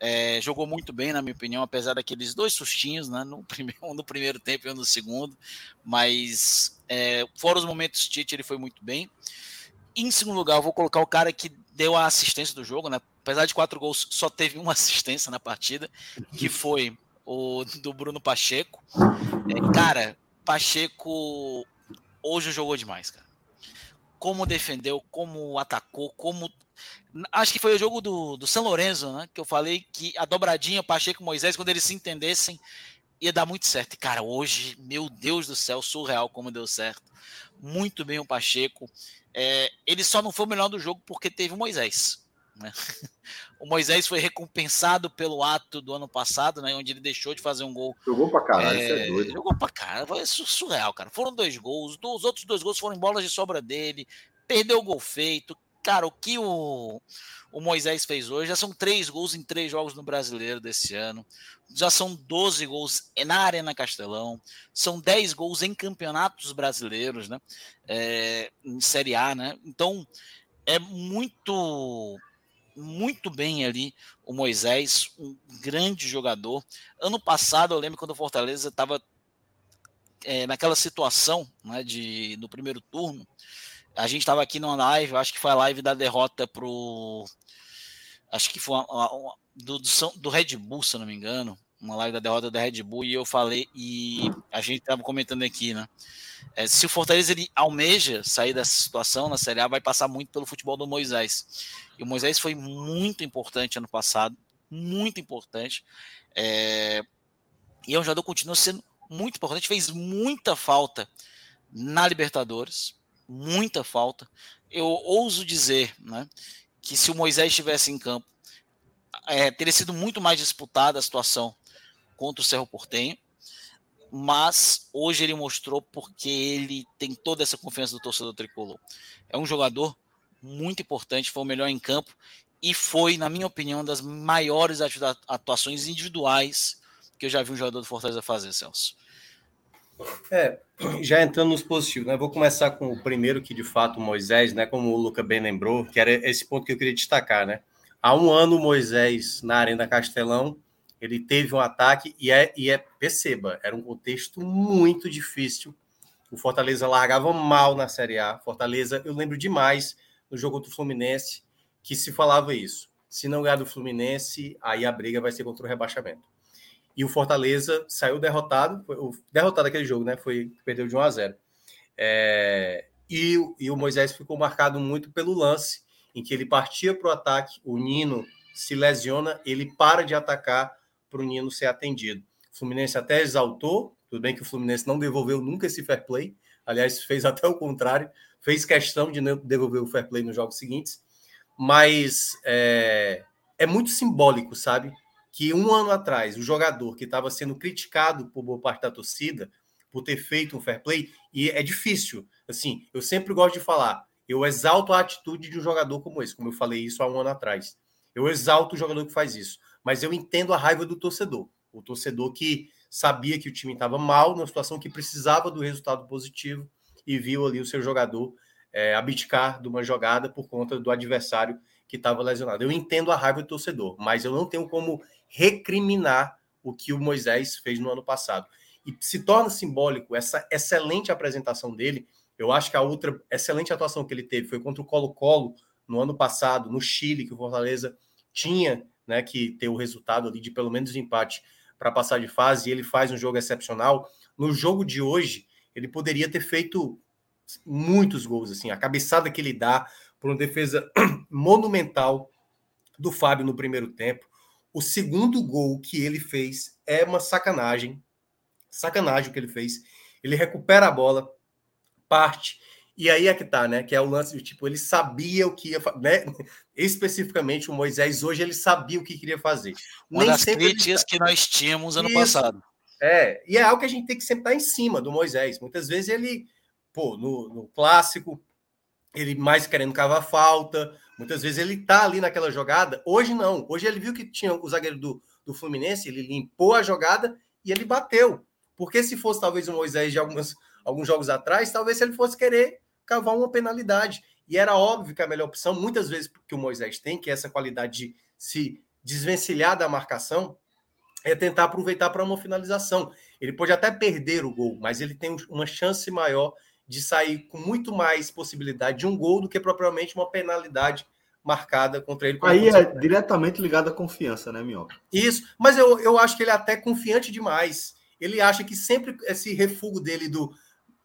É, jogou muito bem, na minha opinião, apesar daqueles dois sustinhos, né, no primeiro, um [laughs] no primeiro tempo e um no segundo. Mas, é, fora os momentos Tite, ele foi muito bem. Em segundo lugar, eu vou colocar o cara que deu a assistência do jogo, né? Apesar de quatro gols, só teve uma [laughs] assistência na partida, que foi o do Bruno Pacheco. É, cara, Pacheco hoje jogou demais, cara. Como defendeu, como atacou, como. Acho que foi o jogo do, do São Lourenço, né? Que eu falei que a dobradinha Pacheco e Moisés, quando eles se entendessem, ia dar muito certo. E, cara, hoje, meu Deus do céu, surreal como deu certo. Muito bem o Pacheco. É, ele só não foi o melhor do jogo porque teve o Moisés. Né? [laughs] O Moisés foi recompensado pelo ato do ano passado, né, onde ele deixou de fazer um gol. Jogou pra caralho, é, isso é doido. Jogou pra caralho, foi surreal, cara. Foram dois gols, os outros dois gols foram bolas de sobra dele, perdeu o gol feito. Cara, o que o, o Moisés fez hoje já são três gols em três jogos no Brasileiro desse ano. Já são 12 gols na Arena Castelão, são 10 gols em campeonatos brasileiros, né? É, em Série A, né? Então é muito muito bem ali o Moisés, um grande jogador. Ano passado, eu lembro quando o Fortaleza estava é, naquela situação né, de, no primeiro turno. A gente estava aqui numa live, acho que foi a live da derrota pro. Acho que foi uma, uma, do, do, do Red Bull, se eu não me engano. Uma live da derrota da Red Bull, e eu falei, e a gente estava comentando aqui, né? É, se o Fortaleza ele almeja sair dessa situação na Série A, vai passar muito pelo futebol do Moisés. E o Moisés foi muito importante ano passado, muito importante. É, e é um jogador que continua sendo muito importante, fez muita falta na Libertadores, muita falta. Eu ouso dizer né, que se o Moisés estivesse em campo, é, teria sido muito mais disputada a situação contra o Cerro Portenho mas hoje ele mostrou porque ele tem toda essa confiança do torcedor tricolor. É um jogador muito importante, foi o melhor em campo e foi, na minha opinião, das maiores atuações individuais que eu já vi um jogador do Fortaleza fazer, Celso. É, [clears throat] já entrando nos positivos, né? Vou começar com o primeiro, que de fato Moisés, né? Como o Luca bem lembrou, que era esse ponto que eu queria destacar, né? Há um ano, Moisés na Arena Castelão ele teve um ataque e é, e é perceba, era um contexto muito difícil. O Fortaleza largava mal na Série A. Fortaleza, eu lembro demais no jogo contra o Fluminense que se falava isso. Se não ganhar do Fluminense, aí a briga vai ser contra o rebaixamento. E o Fortaleza saiu derrotado, foi, derrotado aquele jogo, né? Foi perdeu de 1 a 0. É, e, e o Moisés ficou marcado muito pelo lance em que ele partia para o ataque, o Nino se lesiona, ele para de atacar para o Nino ser atendido. O Fluminense até exaltou, tudo bem que o Fluminense não devolveu nunca esse fair play, aliás, fez até o contrário, fez questão de devolver o fair play nos jogos seguintes, mas é, é muito simbólico, sabe? Que um ano atrás, o jogador que estava sendo criticado por boa parte da torcida por ter feito um fair play, e é difícil, assim, eu sempre gosto de falar, eu exalto a atitude de um jogador como esse, como eu falei isso há um ano atrás. Eu exalto o jogador que faz isso mas eu entendo a raiva do torcedor. O torcedor que sabia que o time estava mal, numa situação que precisava do resultado positivo e viu ali o seu jogador é, abdicar de uma jogada por conta do adversário que estava lesionado. Eu entendo a raiva do torcedor, mas eu não tenho como recriminar o que o Moisés fez no ano passado. E se torna simbólico essa excelente apresentação dele. Eu acho que a outra excelente atuação que ele teve foi contra o Colo-Colo no ano passado, no Chile, que o Fortaleza tinha né, que ter o resultado ali de pelo menos empate para passar de fase, e ele faz um jogo excepcional. No jogo de hoje, ele poderia ter feito muitos gols, assim, a cabeçada que ele dá por uma defesa [clears throat] monumental do Fábio no primeiro tempo. O segundo gol que ele fez é uma sacanagem. Sacanagem o que ele fez. Ele recupera a bola, parte. E aí é que tá, né? Que é o lance do tipo, ele sabia o que ia fazer. Né? [laughs] Especificamente o Moisés, hoje ele sabia o que queria fazer. Uma Nem das críticas ele... que nós tínhamos ano Isso. passado. É, e é algo que a gente tem que sempre estar em cima do Moisés. Muitas vezes ele, pô, no, no clássico, ele mais querendo cavar falta, muitas vezes ele tá ali naquela jogada. Hoje não. Hoje ele viu que tinha o zagueiro do, do Fluminense, ele limpou a jogada e ele bateu. Porque se fosse talvez o Moisés de algumas, alguns jogos atrás, talvez ele fosse querer cavar uma penalidade. E era óbvio que a melhor opção, muitas vezes que o Moisés tem, que é essa qualidade de se desvencilhar da marcação, é tentar aproveitar para uma finalização. Ele pode até perder o gol, mas ele tem uma chance maior de sair com muito mais possibilidade de um gol do que propriamente uma penalidade marcada contra ele. Aí é diretamente ligado à confiança, né, Minhoca? Isso, mas eu, eu acho que ele é até confiante demais. Ele acha que sempre esse refugo dele do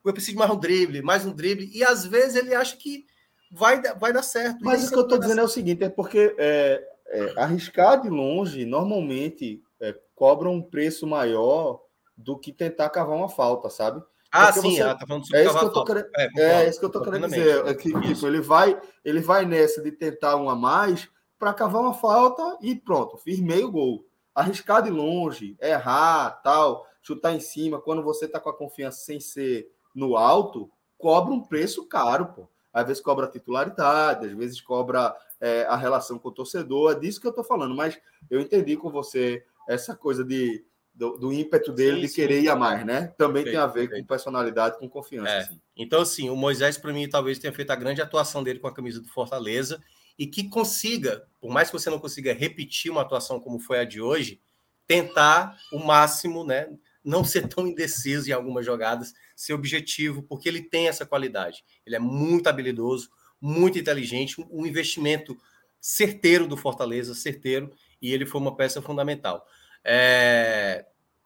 eu preciso de mais um drible, mais um drible, e às vezes ele acha que vai, vai dar certo. Mas o que eu estou dizendo é o seguinte: é porque é, é, arriscar de longe normalmente é, cobra um preço maior do que tentar cavar uma falta, sabe? Ah, Porque sim, você... ela tá falando sobre é isso que eu tô querendo, é, é, isso que eu tô querendo dizer. É que, tipo, ele vai, ele vai nessa de tentar um a mais para cavar uma falta e pronto, firmei o gol. Arriscar de longe, errar, tal, chutar em cima, quando você tá com a confiança sem ser no alto, cobra um preço caro, pô. Às vezes cobra titularidade, às vezes cobra é, a relação com o torcedor, é disso que eu tô falando, mas eu entendi com você essa coisa de do, do ímpeto dele sim, de querer sim. ir a mais, né? Também tem a ver com personalidade, com confiança. É. Assim. Então, assim, o Moisés, para mim, talvez tenha feito a grande atuação dele com a camisa do Fortaleza e que consiga, por mais que você não consiga repetir uma atuação como foi a de hoje, tentar o máximo, né? Não ser tão indeciso em algumas jogadas, ser objetivo, porque ele tem essa qualidade. Ele é muito habilidoso, muito inteligente, um investimento certeiro do Fortaleza, certeiro, e ele foi uma peça fundamental. É,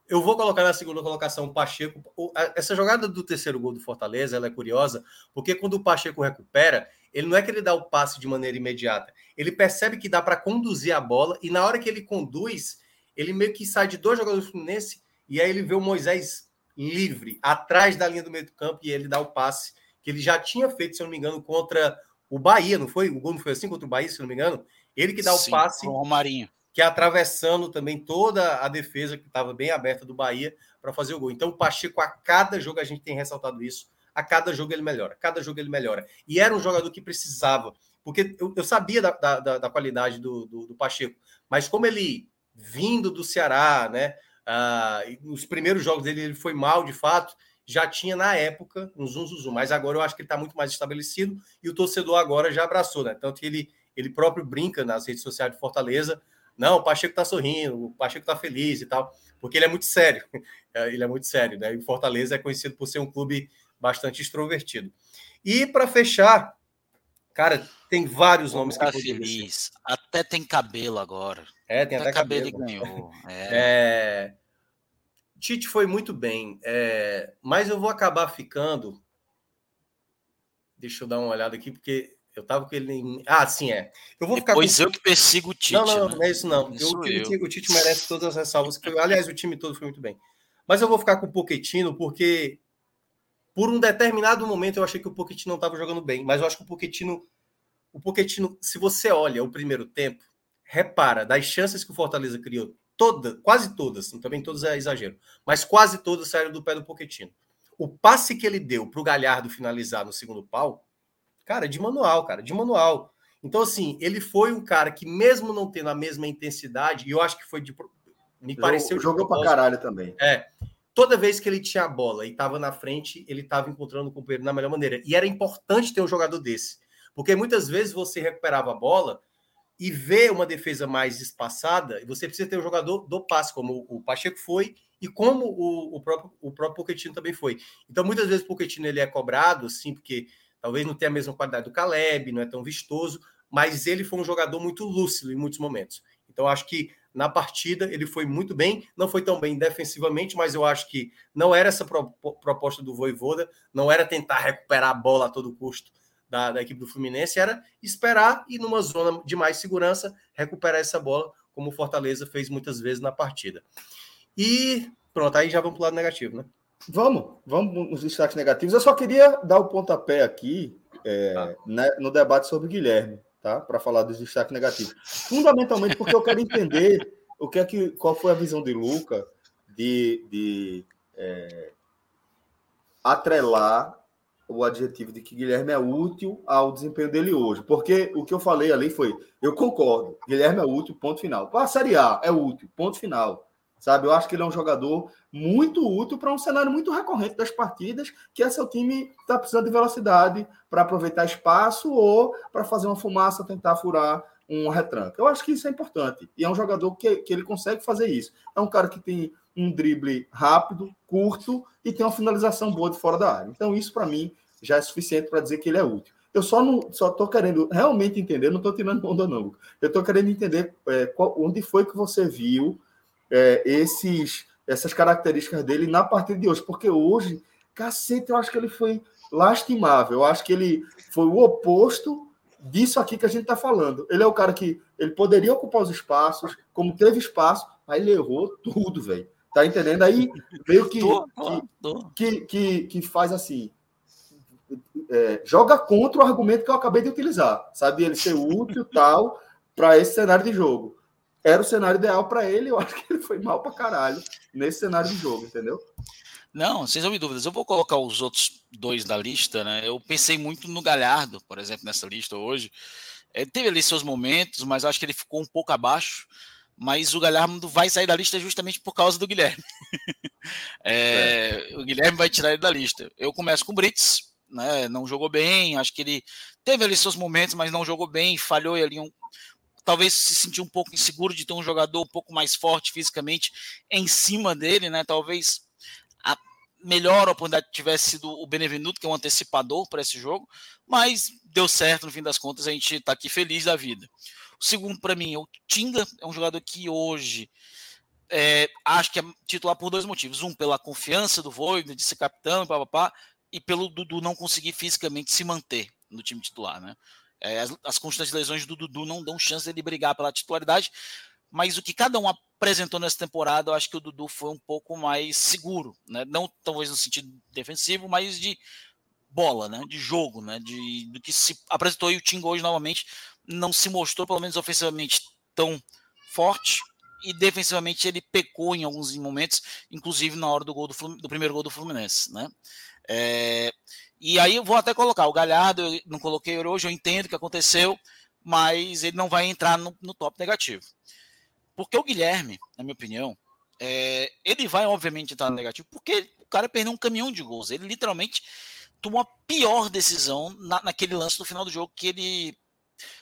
eu vou colocar na segunda colocação o Pacheco. Essa jogada do terceiro gol do Fortaleza ela é curiosa, porque quando o Pacheco recupera, ele não é que ele dá o passe de maneira imediata. Ele percebe que dá para conduzir a bola, e na hora que ele conduz, ele meio que sai de dois jogadores do Fluminense, e aí ele vê o Moisés livre, atrás da linha do meio do campo, e ele dá o passe que ele já tinha feito, se eu não me engano, contra o Bahia, não foi? O gol não foi assim contra o Bahia, se eu não me engano? Ele que dá Sim, o passe. O Romarinho que é atravessando também toda a defesa que estava bem aberta do Bahia para fazer o gol. Então, o Pacheco, a cada jogo, a gente tem ressaltado isso, a cada jogo ele melhora, a cada jogo ele melhora. E era um jogador que precisava, porque eu, eu sabia da, da, da qualidade do, do, do, Pacheco, mas como ele, vindo do Ceará, né, ah, nos primeiros jogos dele ele foi mal de fato, já tinha na época um zum, zum, zum mas agora eu acho que ele está muito mais estabelecido e o torcedor agora já abraçou, né? Tanto que ele, ele próprio brinca nas redes sociais de Fortaleza, não, o Pacheco tá sorrindo, o Pacheco tá feliz e tal, porque ele é muito sério. [laughs] É, ele é muito sério, né? E Fortaleza é conhecido por ser um clube bastante extrovertido. E para fechar, cara, tem vários nomes tá que feliz. Até tem cabelo agora. É, tem até, até cabelo. cabelo ganhou. [laughs] É. é... Tite foi muito bem, é... mas eu vou acabar ficando. Deixa eu dar uma olhada aqui, porque eu tava com ele em. Ah, sim, é. Eu vou ficar. Pois com... eu que persigo o Tite. Não, não, né? não é isso, não. Isso eu, o, Tite, o, Tite, merece todas as ressalvas. Aliás, o time todo foi muito bem. Mas eu vou ficar com o Poquetino, porque por um determinado momento eu achei que o Poquetino não estava jogando bem. Mas eu acho que o Poquetino. O Poquetino, se você olha o primeiro tempo, repara das chances que o Fortaleza criou, toda, quase todas, também todas é exagero, mas quase todas saíram do pé do Poquetino. O passe que ele deu para o Galhardo finalizar no segundo pau Cara, de manual, cara, de manual. Então, assim, ele foi um cara que, mesmo não tendo a mesma intensidade, e eu acho que foi de. Me pareceu. Jogou pra caralho também. É. Toda vez que ele tinha a bola e estava na frente, ele estava encontrando o companheiro na melhor maneira. E era importante ter um jogador desse. Porque muitas vezes você recuperava a bola e ver uma defesa mais espaçada, você precisa ter um jogador do passe, como o Pacheco foi e como o, o próprio o próprio Pochettino também foi. Então, muitas vezes o Pochettino ele é cobrado, assim, porque talvez não tenha a mesma qualidade do Caleb, não é tão vistoso, mas ele foi um jogador muito lúcido em muitos momentos. Então, acho que na partida ele foi muito bem, não foi tão bem defensivamente, mas eu acho que não era essa pro, proposta do Voivoda, não era tentar recuperar a bola a todo custo da, da equipe do Fluminense, era esperar e numa zona de mais segurança recuperar essa bola, como o Fortaleza fez muitas vezes na partida. E pronto, aí já vamos para o lado negativo, né? Vamos, vamos nos destaques negativos. Eu só queria dar o pontapé aqui é, tá. né, no debate sobre Guilherme tá? Para falar dos destaques negativos. Fundamentalmente porque eu quero entender o que é que, qual foi a visão de Luca de, de é, atrelar o adjetivo de que Guilherme é útil ao desempenho dele hoje. Porque o que eu falei ali foi, eu concordo, Guilherme é útil, ponto final. Para a Série A, é útil, ponto final. Sabe, eu acho que ele é um jogador muito útil para um cenário muito recorrente das partidas, que é seu time está precisando de velocidade para aproveitar espaço ou para fazer uma fumaça, tentar furar um retranca. Eu acho que isso é importante. E é um jogador que, que ele consegue fazer isso. É um cara que tem um drible rápido, curto e tem uma finalização boa de fora da área. Então, isso para mim já é suficiente para dizer que ele é útil. Eu só não só estou querendo realmente entender, não estou tirando onda, não. Eu estou querendo entender é, qual, onde foi que você viu é, esses, essas características dele na partida de hoje, porque hoje, cacete, eu acho que ele foi lastimável. Eu acho que ele foi o oposto disso aqui que a gente está falando. Ele é o cara que ele poderia ocupar os espaços, como teve espaço, mas ele errou tudo, velho. Tá entendendo? Aí meio que, que, que, que, faz assim. É, joga contra o argumento que eu acabei de utilizar, sabe? Ele ser útil tal para esse cenário de jogo era o cenário ideal para ele. Eu [laughs] acho que ele foi mal para caralho nesse cenário de jogo, entendeu? Não, sem sombra de dúvidas. Eu vou colocar os outros dois da lista, né? Eu pensei muito no Galhardo, por exemplo, nessa lista hoje. Ele teve ali seus momentos, mas acho que ele ficou um pouco abaixo. Mas o Galhardo vai sair da lista justamente por causa do Guilherme. [laughs] é, é. O Guilherme vai tirar ele da lista. Eu começo com o Brits, né? Não jogou bem. Acho que ele teve ali seus momentos, mas não jogou bem. Falhou ali um, talvez se sentir um pouco inseguro de ter um jogador um pouco mais forte fisicamente em cima dele, né? Talvez a melhor oportunidade tivesse sido o Benevenuto, que é um antecipador para esse jogo, mas deu certo no fim das contas, a gente está aqui feliz da vida. O segundo para mim é o Tinga, é um jogador que hoje é, acho que é titular por dois motivos. Um, pela confiança do Voivoda de ser capitão, papapá, e pelo Dudu não conseguir fisicamente se manter no time titular, né? É, as, as constantes lesões do Dudu não dão chance dele brigar pela titularidade, mas o que cada um apresentou nessa temporada, eu acho que o Dudu foi um pouco mais seguro, né? Não talvez no sentido defensivo, mas de bola, né? De jogo, né? De, do que se apresentou e o Tinga hoje novamente não se mostrou, pelo menos ofensivamente, tão forte e defensivamente ele pecou em alguns momentos, inclusive na hora do gol do, do primeiro gol do Fluminense, né? É, e aí eu vou até colocar o Galhardo, eu não coloquei hoje, eu entendo o que aconteceu, mas ele não vai entrar no, no top negativo. Porque o Guilherme, na minha opinião, é, ele vai obviamente entrar no negativo, porque o cara perdeu um caminhão de gols. Ele literalmente tomou a pior decisão na, naquele lance do final do jogo, que ele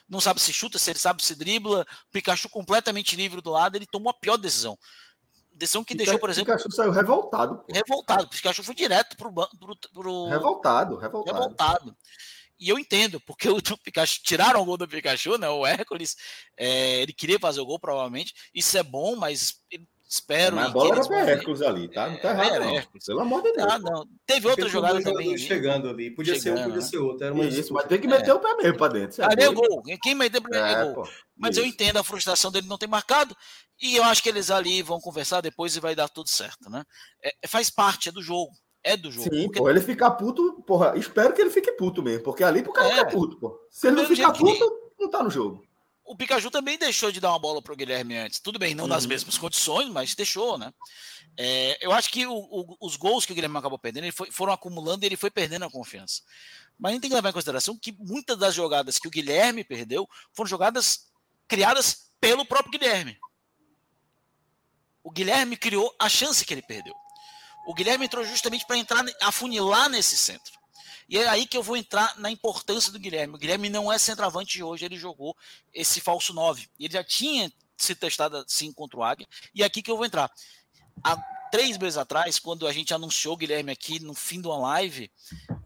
não sabe se chuta, se ele sabe se dribla, Pikachu completamente livre do lado, ele tomou a pior decisão. Decisão que deixou, por exemplo. Pikachu saiu revoltado. Pô. Revoltado. O Pikachu foi direto pro, pro, pro. Revoltado, revoltado. Revoltado. E eu entendo, porque o Pikachu tiraram o gol do Pikachu, né? O Hércules, é, ele queria fazer o gol, provavelmente. Isso é bom, mas espero. Mas a bola era para Hércules ali, tá? Não tá errado. Era Hércules. Pelo amor de Deus. Ah, não. Teve outra jogada também. Chegando ali. Podia chegando, ser um, podia né? ser outro. Era uma Isso, mas tem que meter é. o pé mesmo para dentro. Ah, é gol. Quem meteu o pé é gol. Pô. Mas Isso. eu entendo a frustração dele não ter marcado. E eu acho que eles ali vão conversar depois e vai dar tudo certo, né? É, faz parte, é do jogo. É do jogo. Sim, porque... pô, ele ficar puto, porra, espero que ele fique puto mesmo, porque ali pro cara é. ficar puto, pô. Se ele não ficar puto, que... não tá no jogo. O Pikachu também deixou de dar uma bola pro Guilherme antes. Tudo bem, não uhum. nas mesmas condições, mas deixou, né? É, eu acho que o, o, os gols que o Guilherme acabou perdendo foi, foram acumulando e ele foi perdendo a confiança. Mas a gente tem que levar em consideração que muitas das jogadas que o Guilherme perdeu foram jogadas criadas pelo próprio Guilherme. O Guilherme criou a chance que ele perdeu. O Guilherme entrou justamente para entrar, afunilar nesse centro. E é aí que eu vou entrar na importância do Guilherme. O Guilherme não é centroavante hoje, ele jogou esse falso 9. Ele já tinha se testado assim contra o Águia. E é aqui que eu vou entrar. Há três meses atrás, quando a gente anunciou o Guilherme aqui no fim de uma live,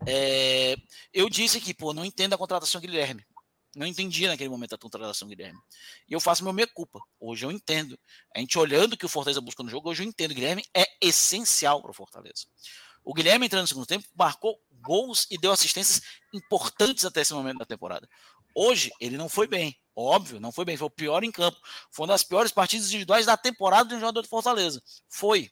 é, eu disse que, pô, não entendo a contratação do Guilherme. Não entendia naquele momento a contratação do Guilherme. E eu faço meu meia culpa. Hoje eu entendo. A gente olhando o que o Fortaleza busca no jogo, hoje eu entendo. O Guilherme é essencial para o Fortaleza. O Guilherme entrando no segundo tempo marcou gols e deu assistências importantes até esse momento da temporada. Hoje ele não foi bem, óbvio, não foi bem, foi o pior em campo. Foi uma das piores partidas individuais da temporada de um jogador de Fortaleza. Foi.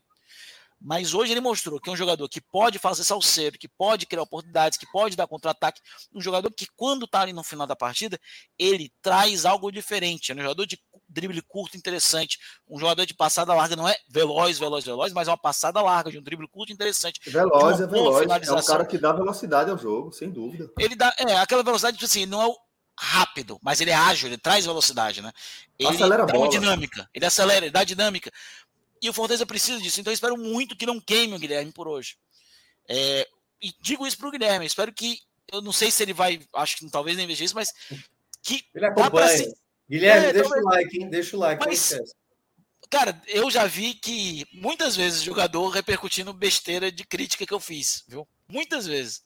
Mas hoje ele mostrou que é um jogador que pode fazer salseiro, que pode criar oportunidades, que pode dar contra-ataque. Um jogador que, quando está ali no final da partida, ele traz algo diferente. É um jogador de drible curto interessante. Um jogador de passada larga não é veloz, veloz, veloz, mas é uma passada larga, de um drible curto interessante. Veloz, é veloz. É um cara que dá velocidade ao jogo, sem dúvida. Ele dá, é, aquela velocidade, tipo assim, não é o rápido, mas ele é ágil, ele traz velocidade, né? Ele acelera dá a bola. uma dinâmica, ele acelera, ele dá dinâmica. E o Fortaleza precisa disso. Então eu espero muito que não queime o Guilherme por hoje. É, e digo isso para o Guilherme. Espero que. Eu não sei se ele vai. Acho que talvez nem veja isso, mas. Que ele acompanha. Se... Guilherme, é, deixa talvez... o like, hein? Deixa o like. Mas, cara, eu já vi que muitas vezes o jogador repercutindo besteira de crítica que eu fiz, viu? Muitas vezes.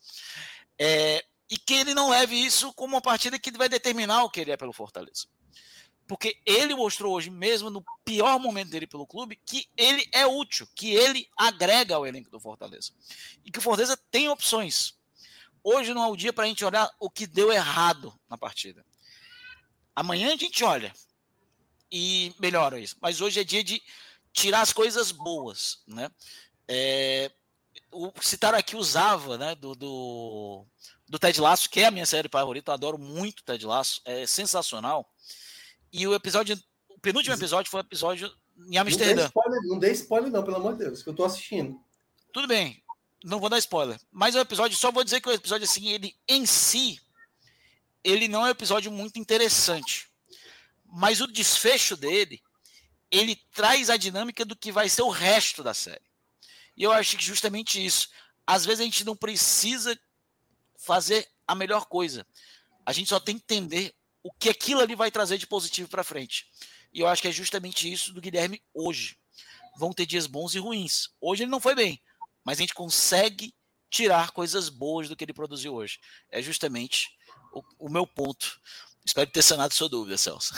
É, e que ele não leve isso como uma partida que vai determinar o que ele é pelo Fortaleza. Porque ele mostrou hoje, mesmo no pior momento dele pelo clube, que ele é útil, que ele agrega ao elenco do Fortaleza. E que o Fortaleza tem opções. Hoje não é o dia para a gente olhar o que deu errado na partida. Amanhã a gente olha e melhora isso. Mas hoje é dia de tirar as coisas boas. Né? É, o, citaram aqui o Zava, né, do, do, do Ted Laço, que é a minha série favorita. Eu adoro muito Ted Laço. É sensacional. E o episódio, o penúltimo episódio foi o episódio em Amsterdã. Não dê spoiler, não, spoiler não, pelo amor de Deus, que eu tô assistindo. Tudo bem, não vou dar spoiler. Mas o episódio, só vou dizer que o episódio, assim, ele em si, ele não é um episódio muito interessante. Mas o desfecho dele, ele traz a dinâmica do que vai ser o resto da série. E eu acho que justamente isso. Às vezes a gente não precisa fazer a melhor coisa. A gente só tem que entender o que aquilo ali vai trazer de positivo para frente. E eu acho que é justamente isso do Guilherme hoje. Vão ter dias bons e ruins. Hoje ele não foi bem, mas a gente consegue tirar coisas boas do que ele produziu hoje. É justamente o, o meu ponto. Espero ter sanado sua dúvida, Celso.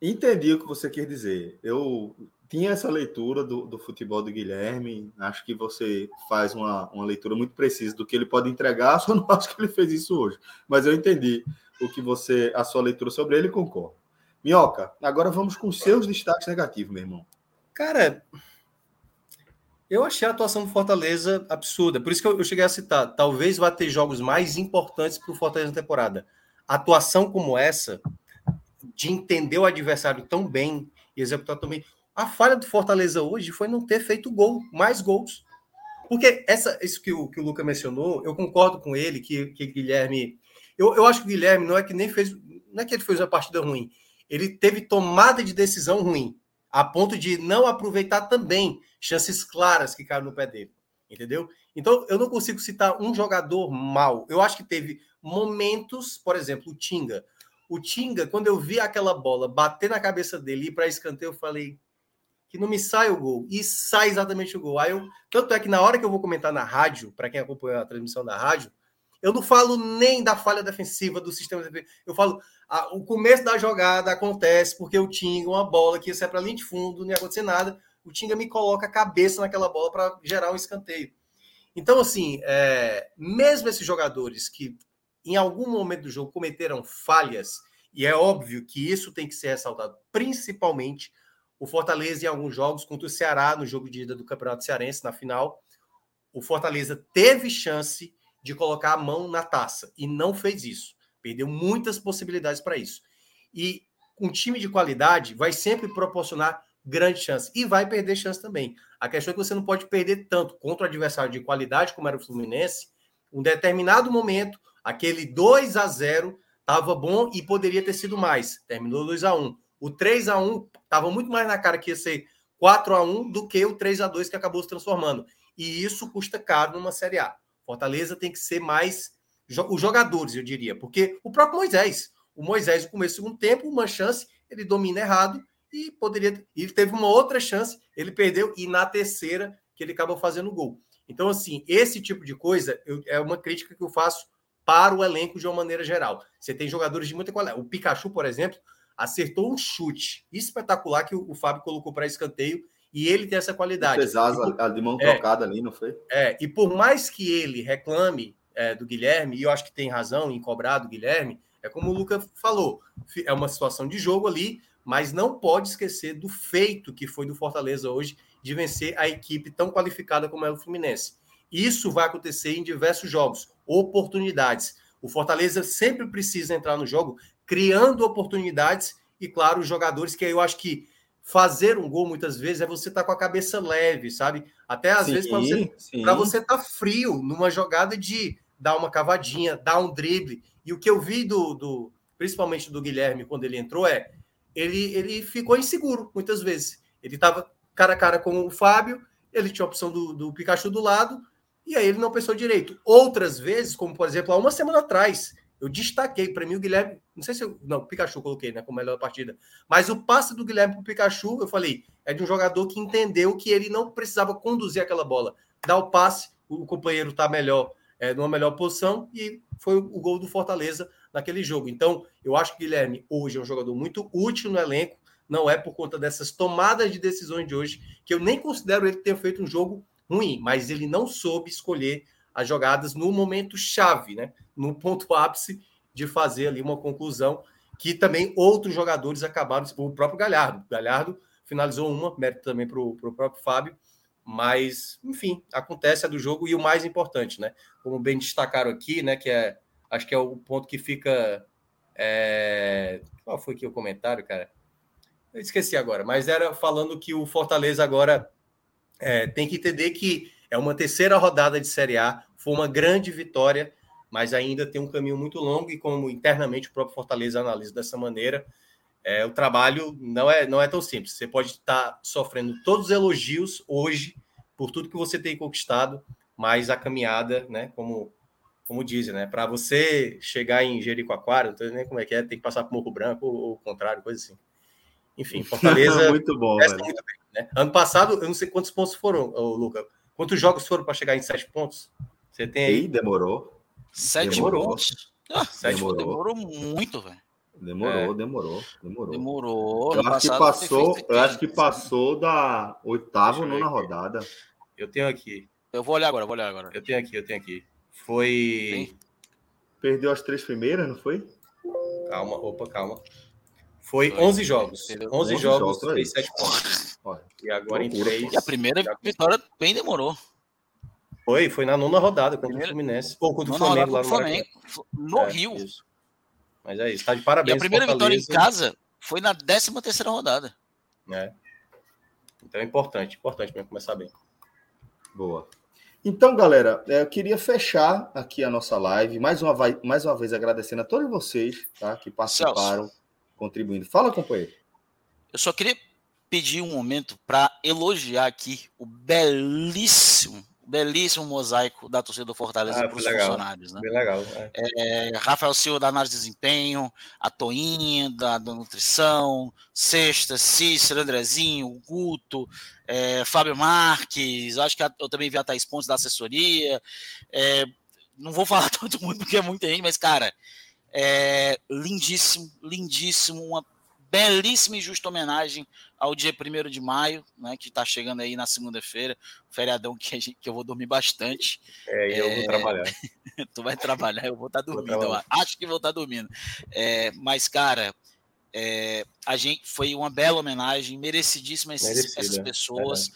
Entendi o que você quer dizer. Eu tinha essa leitura do, do futebol do Guilherme. Acho que você faz uma, uma leitura muito precisa do que ele pode entregar. [laughs] Só não acho que ele fez isso hoje. Mas eu entendi o que você, a sua leitura sobre ele, concordo. Minhoca, agora vamos com seus destaques negativos, meu irmão. Cara, eu achei a atuação do Fortaleza absurda. Por isso que eu, cheguei a citar. Talvez vá ter jogos mais importantes para o Fortaleza na temporada. Atuação como essa, de entender o adversário tão bem e executar também. A falha do Fortaleza hoje foi não ter feito gol, mais gols. Porque essa, isso que o, que o Luca mencionou, eu concordo com ele, que, que Guilherme. Eu, eu acho que o Guilherme não é que nem fez. Não é que ele fez uma partida ruim. Ele teve tomada de decisão ruim, a ponto de não aproveitar também chances claras que caíram no pé dele. Entendeu? Então, eu não consigo citar um jogador mal. Eu acho que teve momentos, por exemplo, o Tinga. O Tinga, quando eu vi aquela bola bater na cabeça dele e ir para escanteio, eu falei: que não me sai o gol. E sai exatamente o gol. Aí eu, tanto é que na hora que eu vou comentar na rádio, para quem acompanha a transmissão da rádio, eu não falo nem da falha defensiva do sistema Eu falo, a, o começo da jogada acontece porque o Tinga, uma bola que ia sair para linha de fundo, não ia acontecer nada. O Tinga me coloca a cabeça naquela bola para gerar um escanteio. Então, assim, é, mesmo esses jogadores que em algum momento do jogo cometeram falhas, e é óbvio que isso tem que ser ressaltado, principalmente o Fortaleza, em alguns jogos, contra o Ceará, no jogo de ida do Campeonato Cearense, na final, o Fortaleza teve chance de colocar a mão na taça e não fez isso. Perdeu muitas possibilidades para isso. E um time de qualidade vai sempre proporcionar grande chance e vai perder chance também. A questão é que você não pode perder tanto contra o adversário de qualidade como era o Fluminense. Um determinado momento, aquele 2 a 0 estava bom e poderia ter sido mais. Terminou 2 a 1. O 3 a 1 estava muito mais na cara que ia ser 4 a 1 do que o 3 a 2 que acabou se transformando. E isso custa caro numa Série A. Fortaleza tem que ser mais os jogadores, eu diria, porque o próprio Moisés, o Moisés no começo do segundo tempo, uma chance, ele domina errado e poderia, ele teve uma outra chance, ele perdeu e na terceira que ele acabou fazendo gol. Então assim, esse tipo de coisa eu, é uma crítica que eu faço para o elenco de uma maneira geral. Você tem jogadores de muita qualidade. O Pikachu, por exemplo, acertou um chute espetacular que o, o Fábio colocou para escanteio e ele tem essa qualidade. Pesado, a de mão é, trocada ali, não foi? É, e por mais que ele reclame é, do Guilherme, e eu acho que tem razão em cobrar do Guilherme, é como o Luca falou, é uma situação de jogo ali, mas não pode esquecer do feito que foi do Fortaleza hoje de vencer a equipe tão qualificada como é o Fluminense. Isso vai acontecer em diversos jogos, oportunidades. O Fortaleza sempre precisa entrar no jogo criando oportunidades e, claro, os jogadores que eu acho que fazer um gol muitas vezes é você estar tá com a cabeça leve, sabe? Até às sim, vezes para você estar tá frio numa jogada de dar uma cavadinha, dar um drible. E o que eu vi do, do principalmente do Guilherme quando ele entrou é ele ele ficou inseguro muitas vezes. Ele estava cara a cara com o Fábio, ele tinha a opção do, do Pikachu do lado e aí ele não pensou direito. Outras vezes, como por exemplo há uma semana atrás, eu destaquei para mim o Guilherme, não sei se eu, não, o Pikachu coloquei, né, como melhor partida, mas o passe do Guilherme para o Pikachu, eu falei, é de um jogador que entendeu que ele não precisava conduzir aquela bola, dar o passe, o companheiro está melhor, é, numa melhor posição e foi o gol do Fortaleza naquele jogo. Então, eu acho que o Guilherme hoje é um jogador muito útil no elenco, não é por conta dessas tomadas de decisões de hoje, que eu nem considero ele ter feito um jogo ruim, mas ele não soube escolher as jogadas no momento chave, né? No ponto ápice de fazer ali uma conclusão que também outros jogadores acabaram, o próprio Galhardo. Galhardo finalizou uma, mérito também para o próprio Fábio, mas enfim, acontece a do jogo e o mais importante, né? Como bem destacaram aqui, né? Que é acho que é o ponto que fica. É... Qual foi aqui o comentário, cara? Eu esqueci agora, mas era falando que o Fortaleza agora é, tem que entender que é uma terceira rodada de Série A, foi uma grande vitória, mas ainda tem um caminho muito longo e como internamente o próprio Fortaleza analisa dessa maneira, é, o trabalho não é, não é tão simples. Você pode estar sofrendo todos os elogios hoje por tudo que você tem conquistado, mas a caminhada, né, como como dizem, né, para você chegar em Jericoacoara, não sei nem como é que é, tem que passar por Morro Branco ou o contrário, coisa assim. Enfim, [laughs] Fortaleza muito bom, muito bem, né? Ano passado, eu não sei quantos pontos foram, Luca, Quantos jogos foram para chegar em sete pontos? Você tem aí? Ih, demorou. Sete demorou. pontos? Ah, sete demorou. demorou muito, velho. Demorou, é. demorou, demorou. Demorou. Eu acho que passou, eu acho que passou da oitava ou nona rodada. Eu tenho aqui. Eu vou olhar agora, vou olhar agora. Eu tenho aqui, eu tenho aqui. Foi. Sim. Perdeu as três primeiras, não foi? Calma, opa, calma. Foi, foi 11 jogos. 11, 11 jogos, jogos fez 7 E agora Loucura, em 3. E a primeira vitória bem demorou. Foi, foi na nona rodada contra primeira... o Fluminense. Ou contra o Flamengo lá no Flamengo, no é, Rio. Isso. Mas é isso, tá de parabéns. E a primeira vitória em casa foi na 13 terceira rodada. É. Então é importante, importante mesmo começar bem. Boa. Então, galera, é, eu queria fechar aqui a nossa live, mais uma, mais uma vez agradecendo a todos vocês tá, que participaram, Celso. contribuindo. Fala, companheiro. Eu só queria pedir um momento para elogiar aqui o belíssimo, belíssimo mosaico da torcida do Fortaleza ah, para os funcionários. Né? Legal. É. É, Rafael Silva da análise de desempenho, a Toinha da, da nutrição, Sexta, Cícero, Andrezinho, Guto, é, Fábio Marques, acho que eu também vi a Thaís Pontes da assessoria. É, não vou [laughs] falar todo mundo porque é muita gente, mas, cara, é lindíssimo, lindíssimo, uma belíssima e justa homenagem ao dia 1 de maio, né, que está chegando aí na segunda-feira, feriadão que, gente, que eu vou dormir bastante. É, eu é... vou trabalhar. [laughs] tu vai trabalhar, eu vou estar tá dormindo. Vou acho que vou estar tá dormindo. É, mas, cara, é, a gente foi uma bela homenagem, merecidíssima essas, essas pessoas.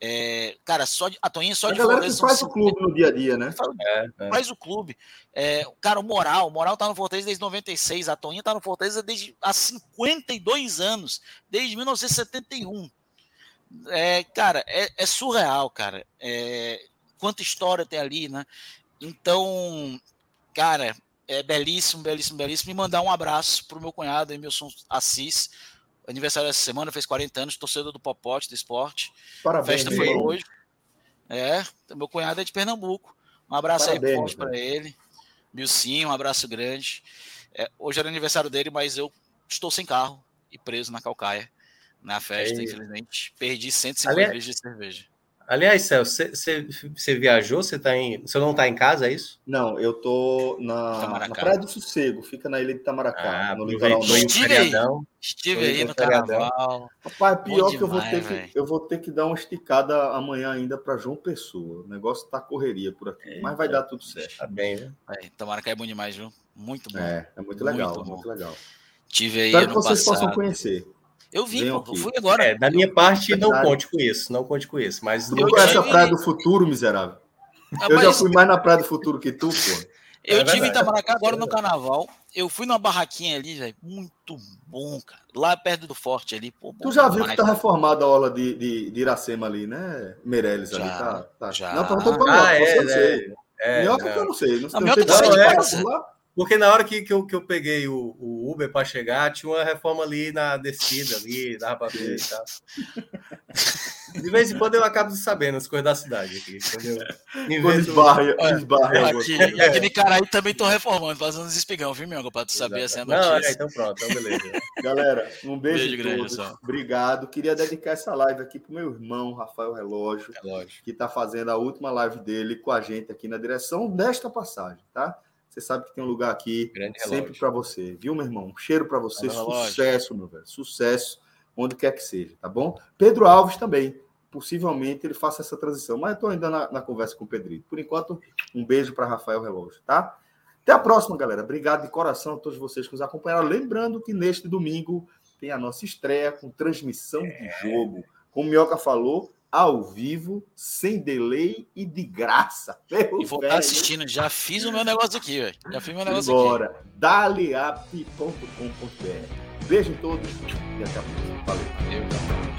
É, cara, só de, a Toinha só a de Fortaleza. faz o clube no dia a dia, né? Faz, é, é. faz o clube. É, cara, o Moral, o Moral tá no Fortaleza desde 96, a Toinha tá no Fortaleza desde há 52 anos, desde 1971. É, cara, é, é, surreal, cara. É, quanta história tem ali, né? Então, cara, é belíssimo, belíssimo, belíssimo. E mandar um abraço pro meu cunhado, Emilson Assis, aniversário essa semana, fez 40 anos, torcedor do Popote, do esporte. Parabéns. Festa foi hoje. É, meu cunhado é de Pernambuco. Um abraço Parabéns, aí para ele. Milcinho, um abraço grande. É, hoje era aniversário dele, mas eu estou sem carro e preso na Calcaia. Na festa, é infelizmente. Perdi 150 Aliás, de cerveja. Aliás, Celso, você viajou? Você tá em. Você não está em casa, é isso? Não, eu tô na, na Praia do Sossego, fica na ilha de Itamaracá, ah, no litoral norte. Estive aí, estive aí no carnaval. Rapaz, pior que eu vou ter que eu vou ter que dar uma esticada amanhã ainda para João Pessoa. O negócio tá correria por aqui, Eita, mas vai dar tudo certo. Tá bem, né? É, Itamaracá é bom demais, viu? Muito bom. É, é muito legal, muito, muito legal. Tive aí Espero que vocês passado. possam conhecer. Eu vi, eu fui agora. É, da minha parte, não conte com isso, não conte com isso. Mas tu conhece a Praia do Futuro, miserável? Ah, eu já fui mais na Praia do Futuro que tu, pô. [laughs] Eu é tive em Itamaracá agora no carnaval. Eu fui numa barraquinha ali, velho. Muito bom, cara. Lá perto do forte ali. Pô, tu já viu que tá reformada a aula de, de, de, Iracema ali, né? Meirelles ali. Tá, tá. Já. Não, perguntou pra ah, é, é, é, Minhoca que eu não sei. Não sei. Não, não, não, é, porque na hora que, que, eu, que eu peguei o, o Uber para chegar, tinha uma reforma ali na descida, ali, dava para ver e tal. De vez em quando eu acabo sabendo as coisas da cidade aqui, entendeu? Quando esbarra, esbarra. Aqui, e aquele cara aí também tô reformando, fazendo uns espigão, viu, meu? Para tu saber assim a notícia. Não, é, então pronto, então beleza. Galera, um beijo, beijo grande, todos. Obrigado. Queria dedicar essa live aqui pro meu irmão, Rafael Relógio, Relógio, que tá fazendo a última live dele com a gente aqui na direção desta passagem, tá? Você sabe que tem um lugar aqui sempre para você, viu, meu irmão? Um cheiro para você, sucesso, meu velho, sucesso, onde quer que seja, tá bom? Pedro Alves também, possivelmente ele faça essa transição, mas eu estou ainda na, na, conversa com o Pedrito. Por enquanto, um beijo para Rafael Relógio, tá? Até a próxima, galera. Obrigado de coração a todos vocês que nos acompanharam. Lembrando que neste domingo tem a nossa estreia com transmissão de é. jogo. Como o Mioca falou, ao vivo, sem delay e de graça. [laughs] E vou estar assistindo, já fiz o meu negócio aqui, velho. Já fiz o meu negócio Agora, aqui. daleap.com.br. Beijo em todos e até a próxima. Valeu. Eu.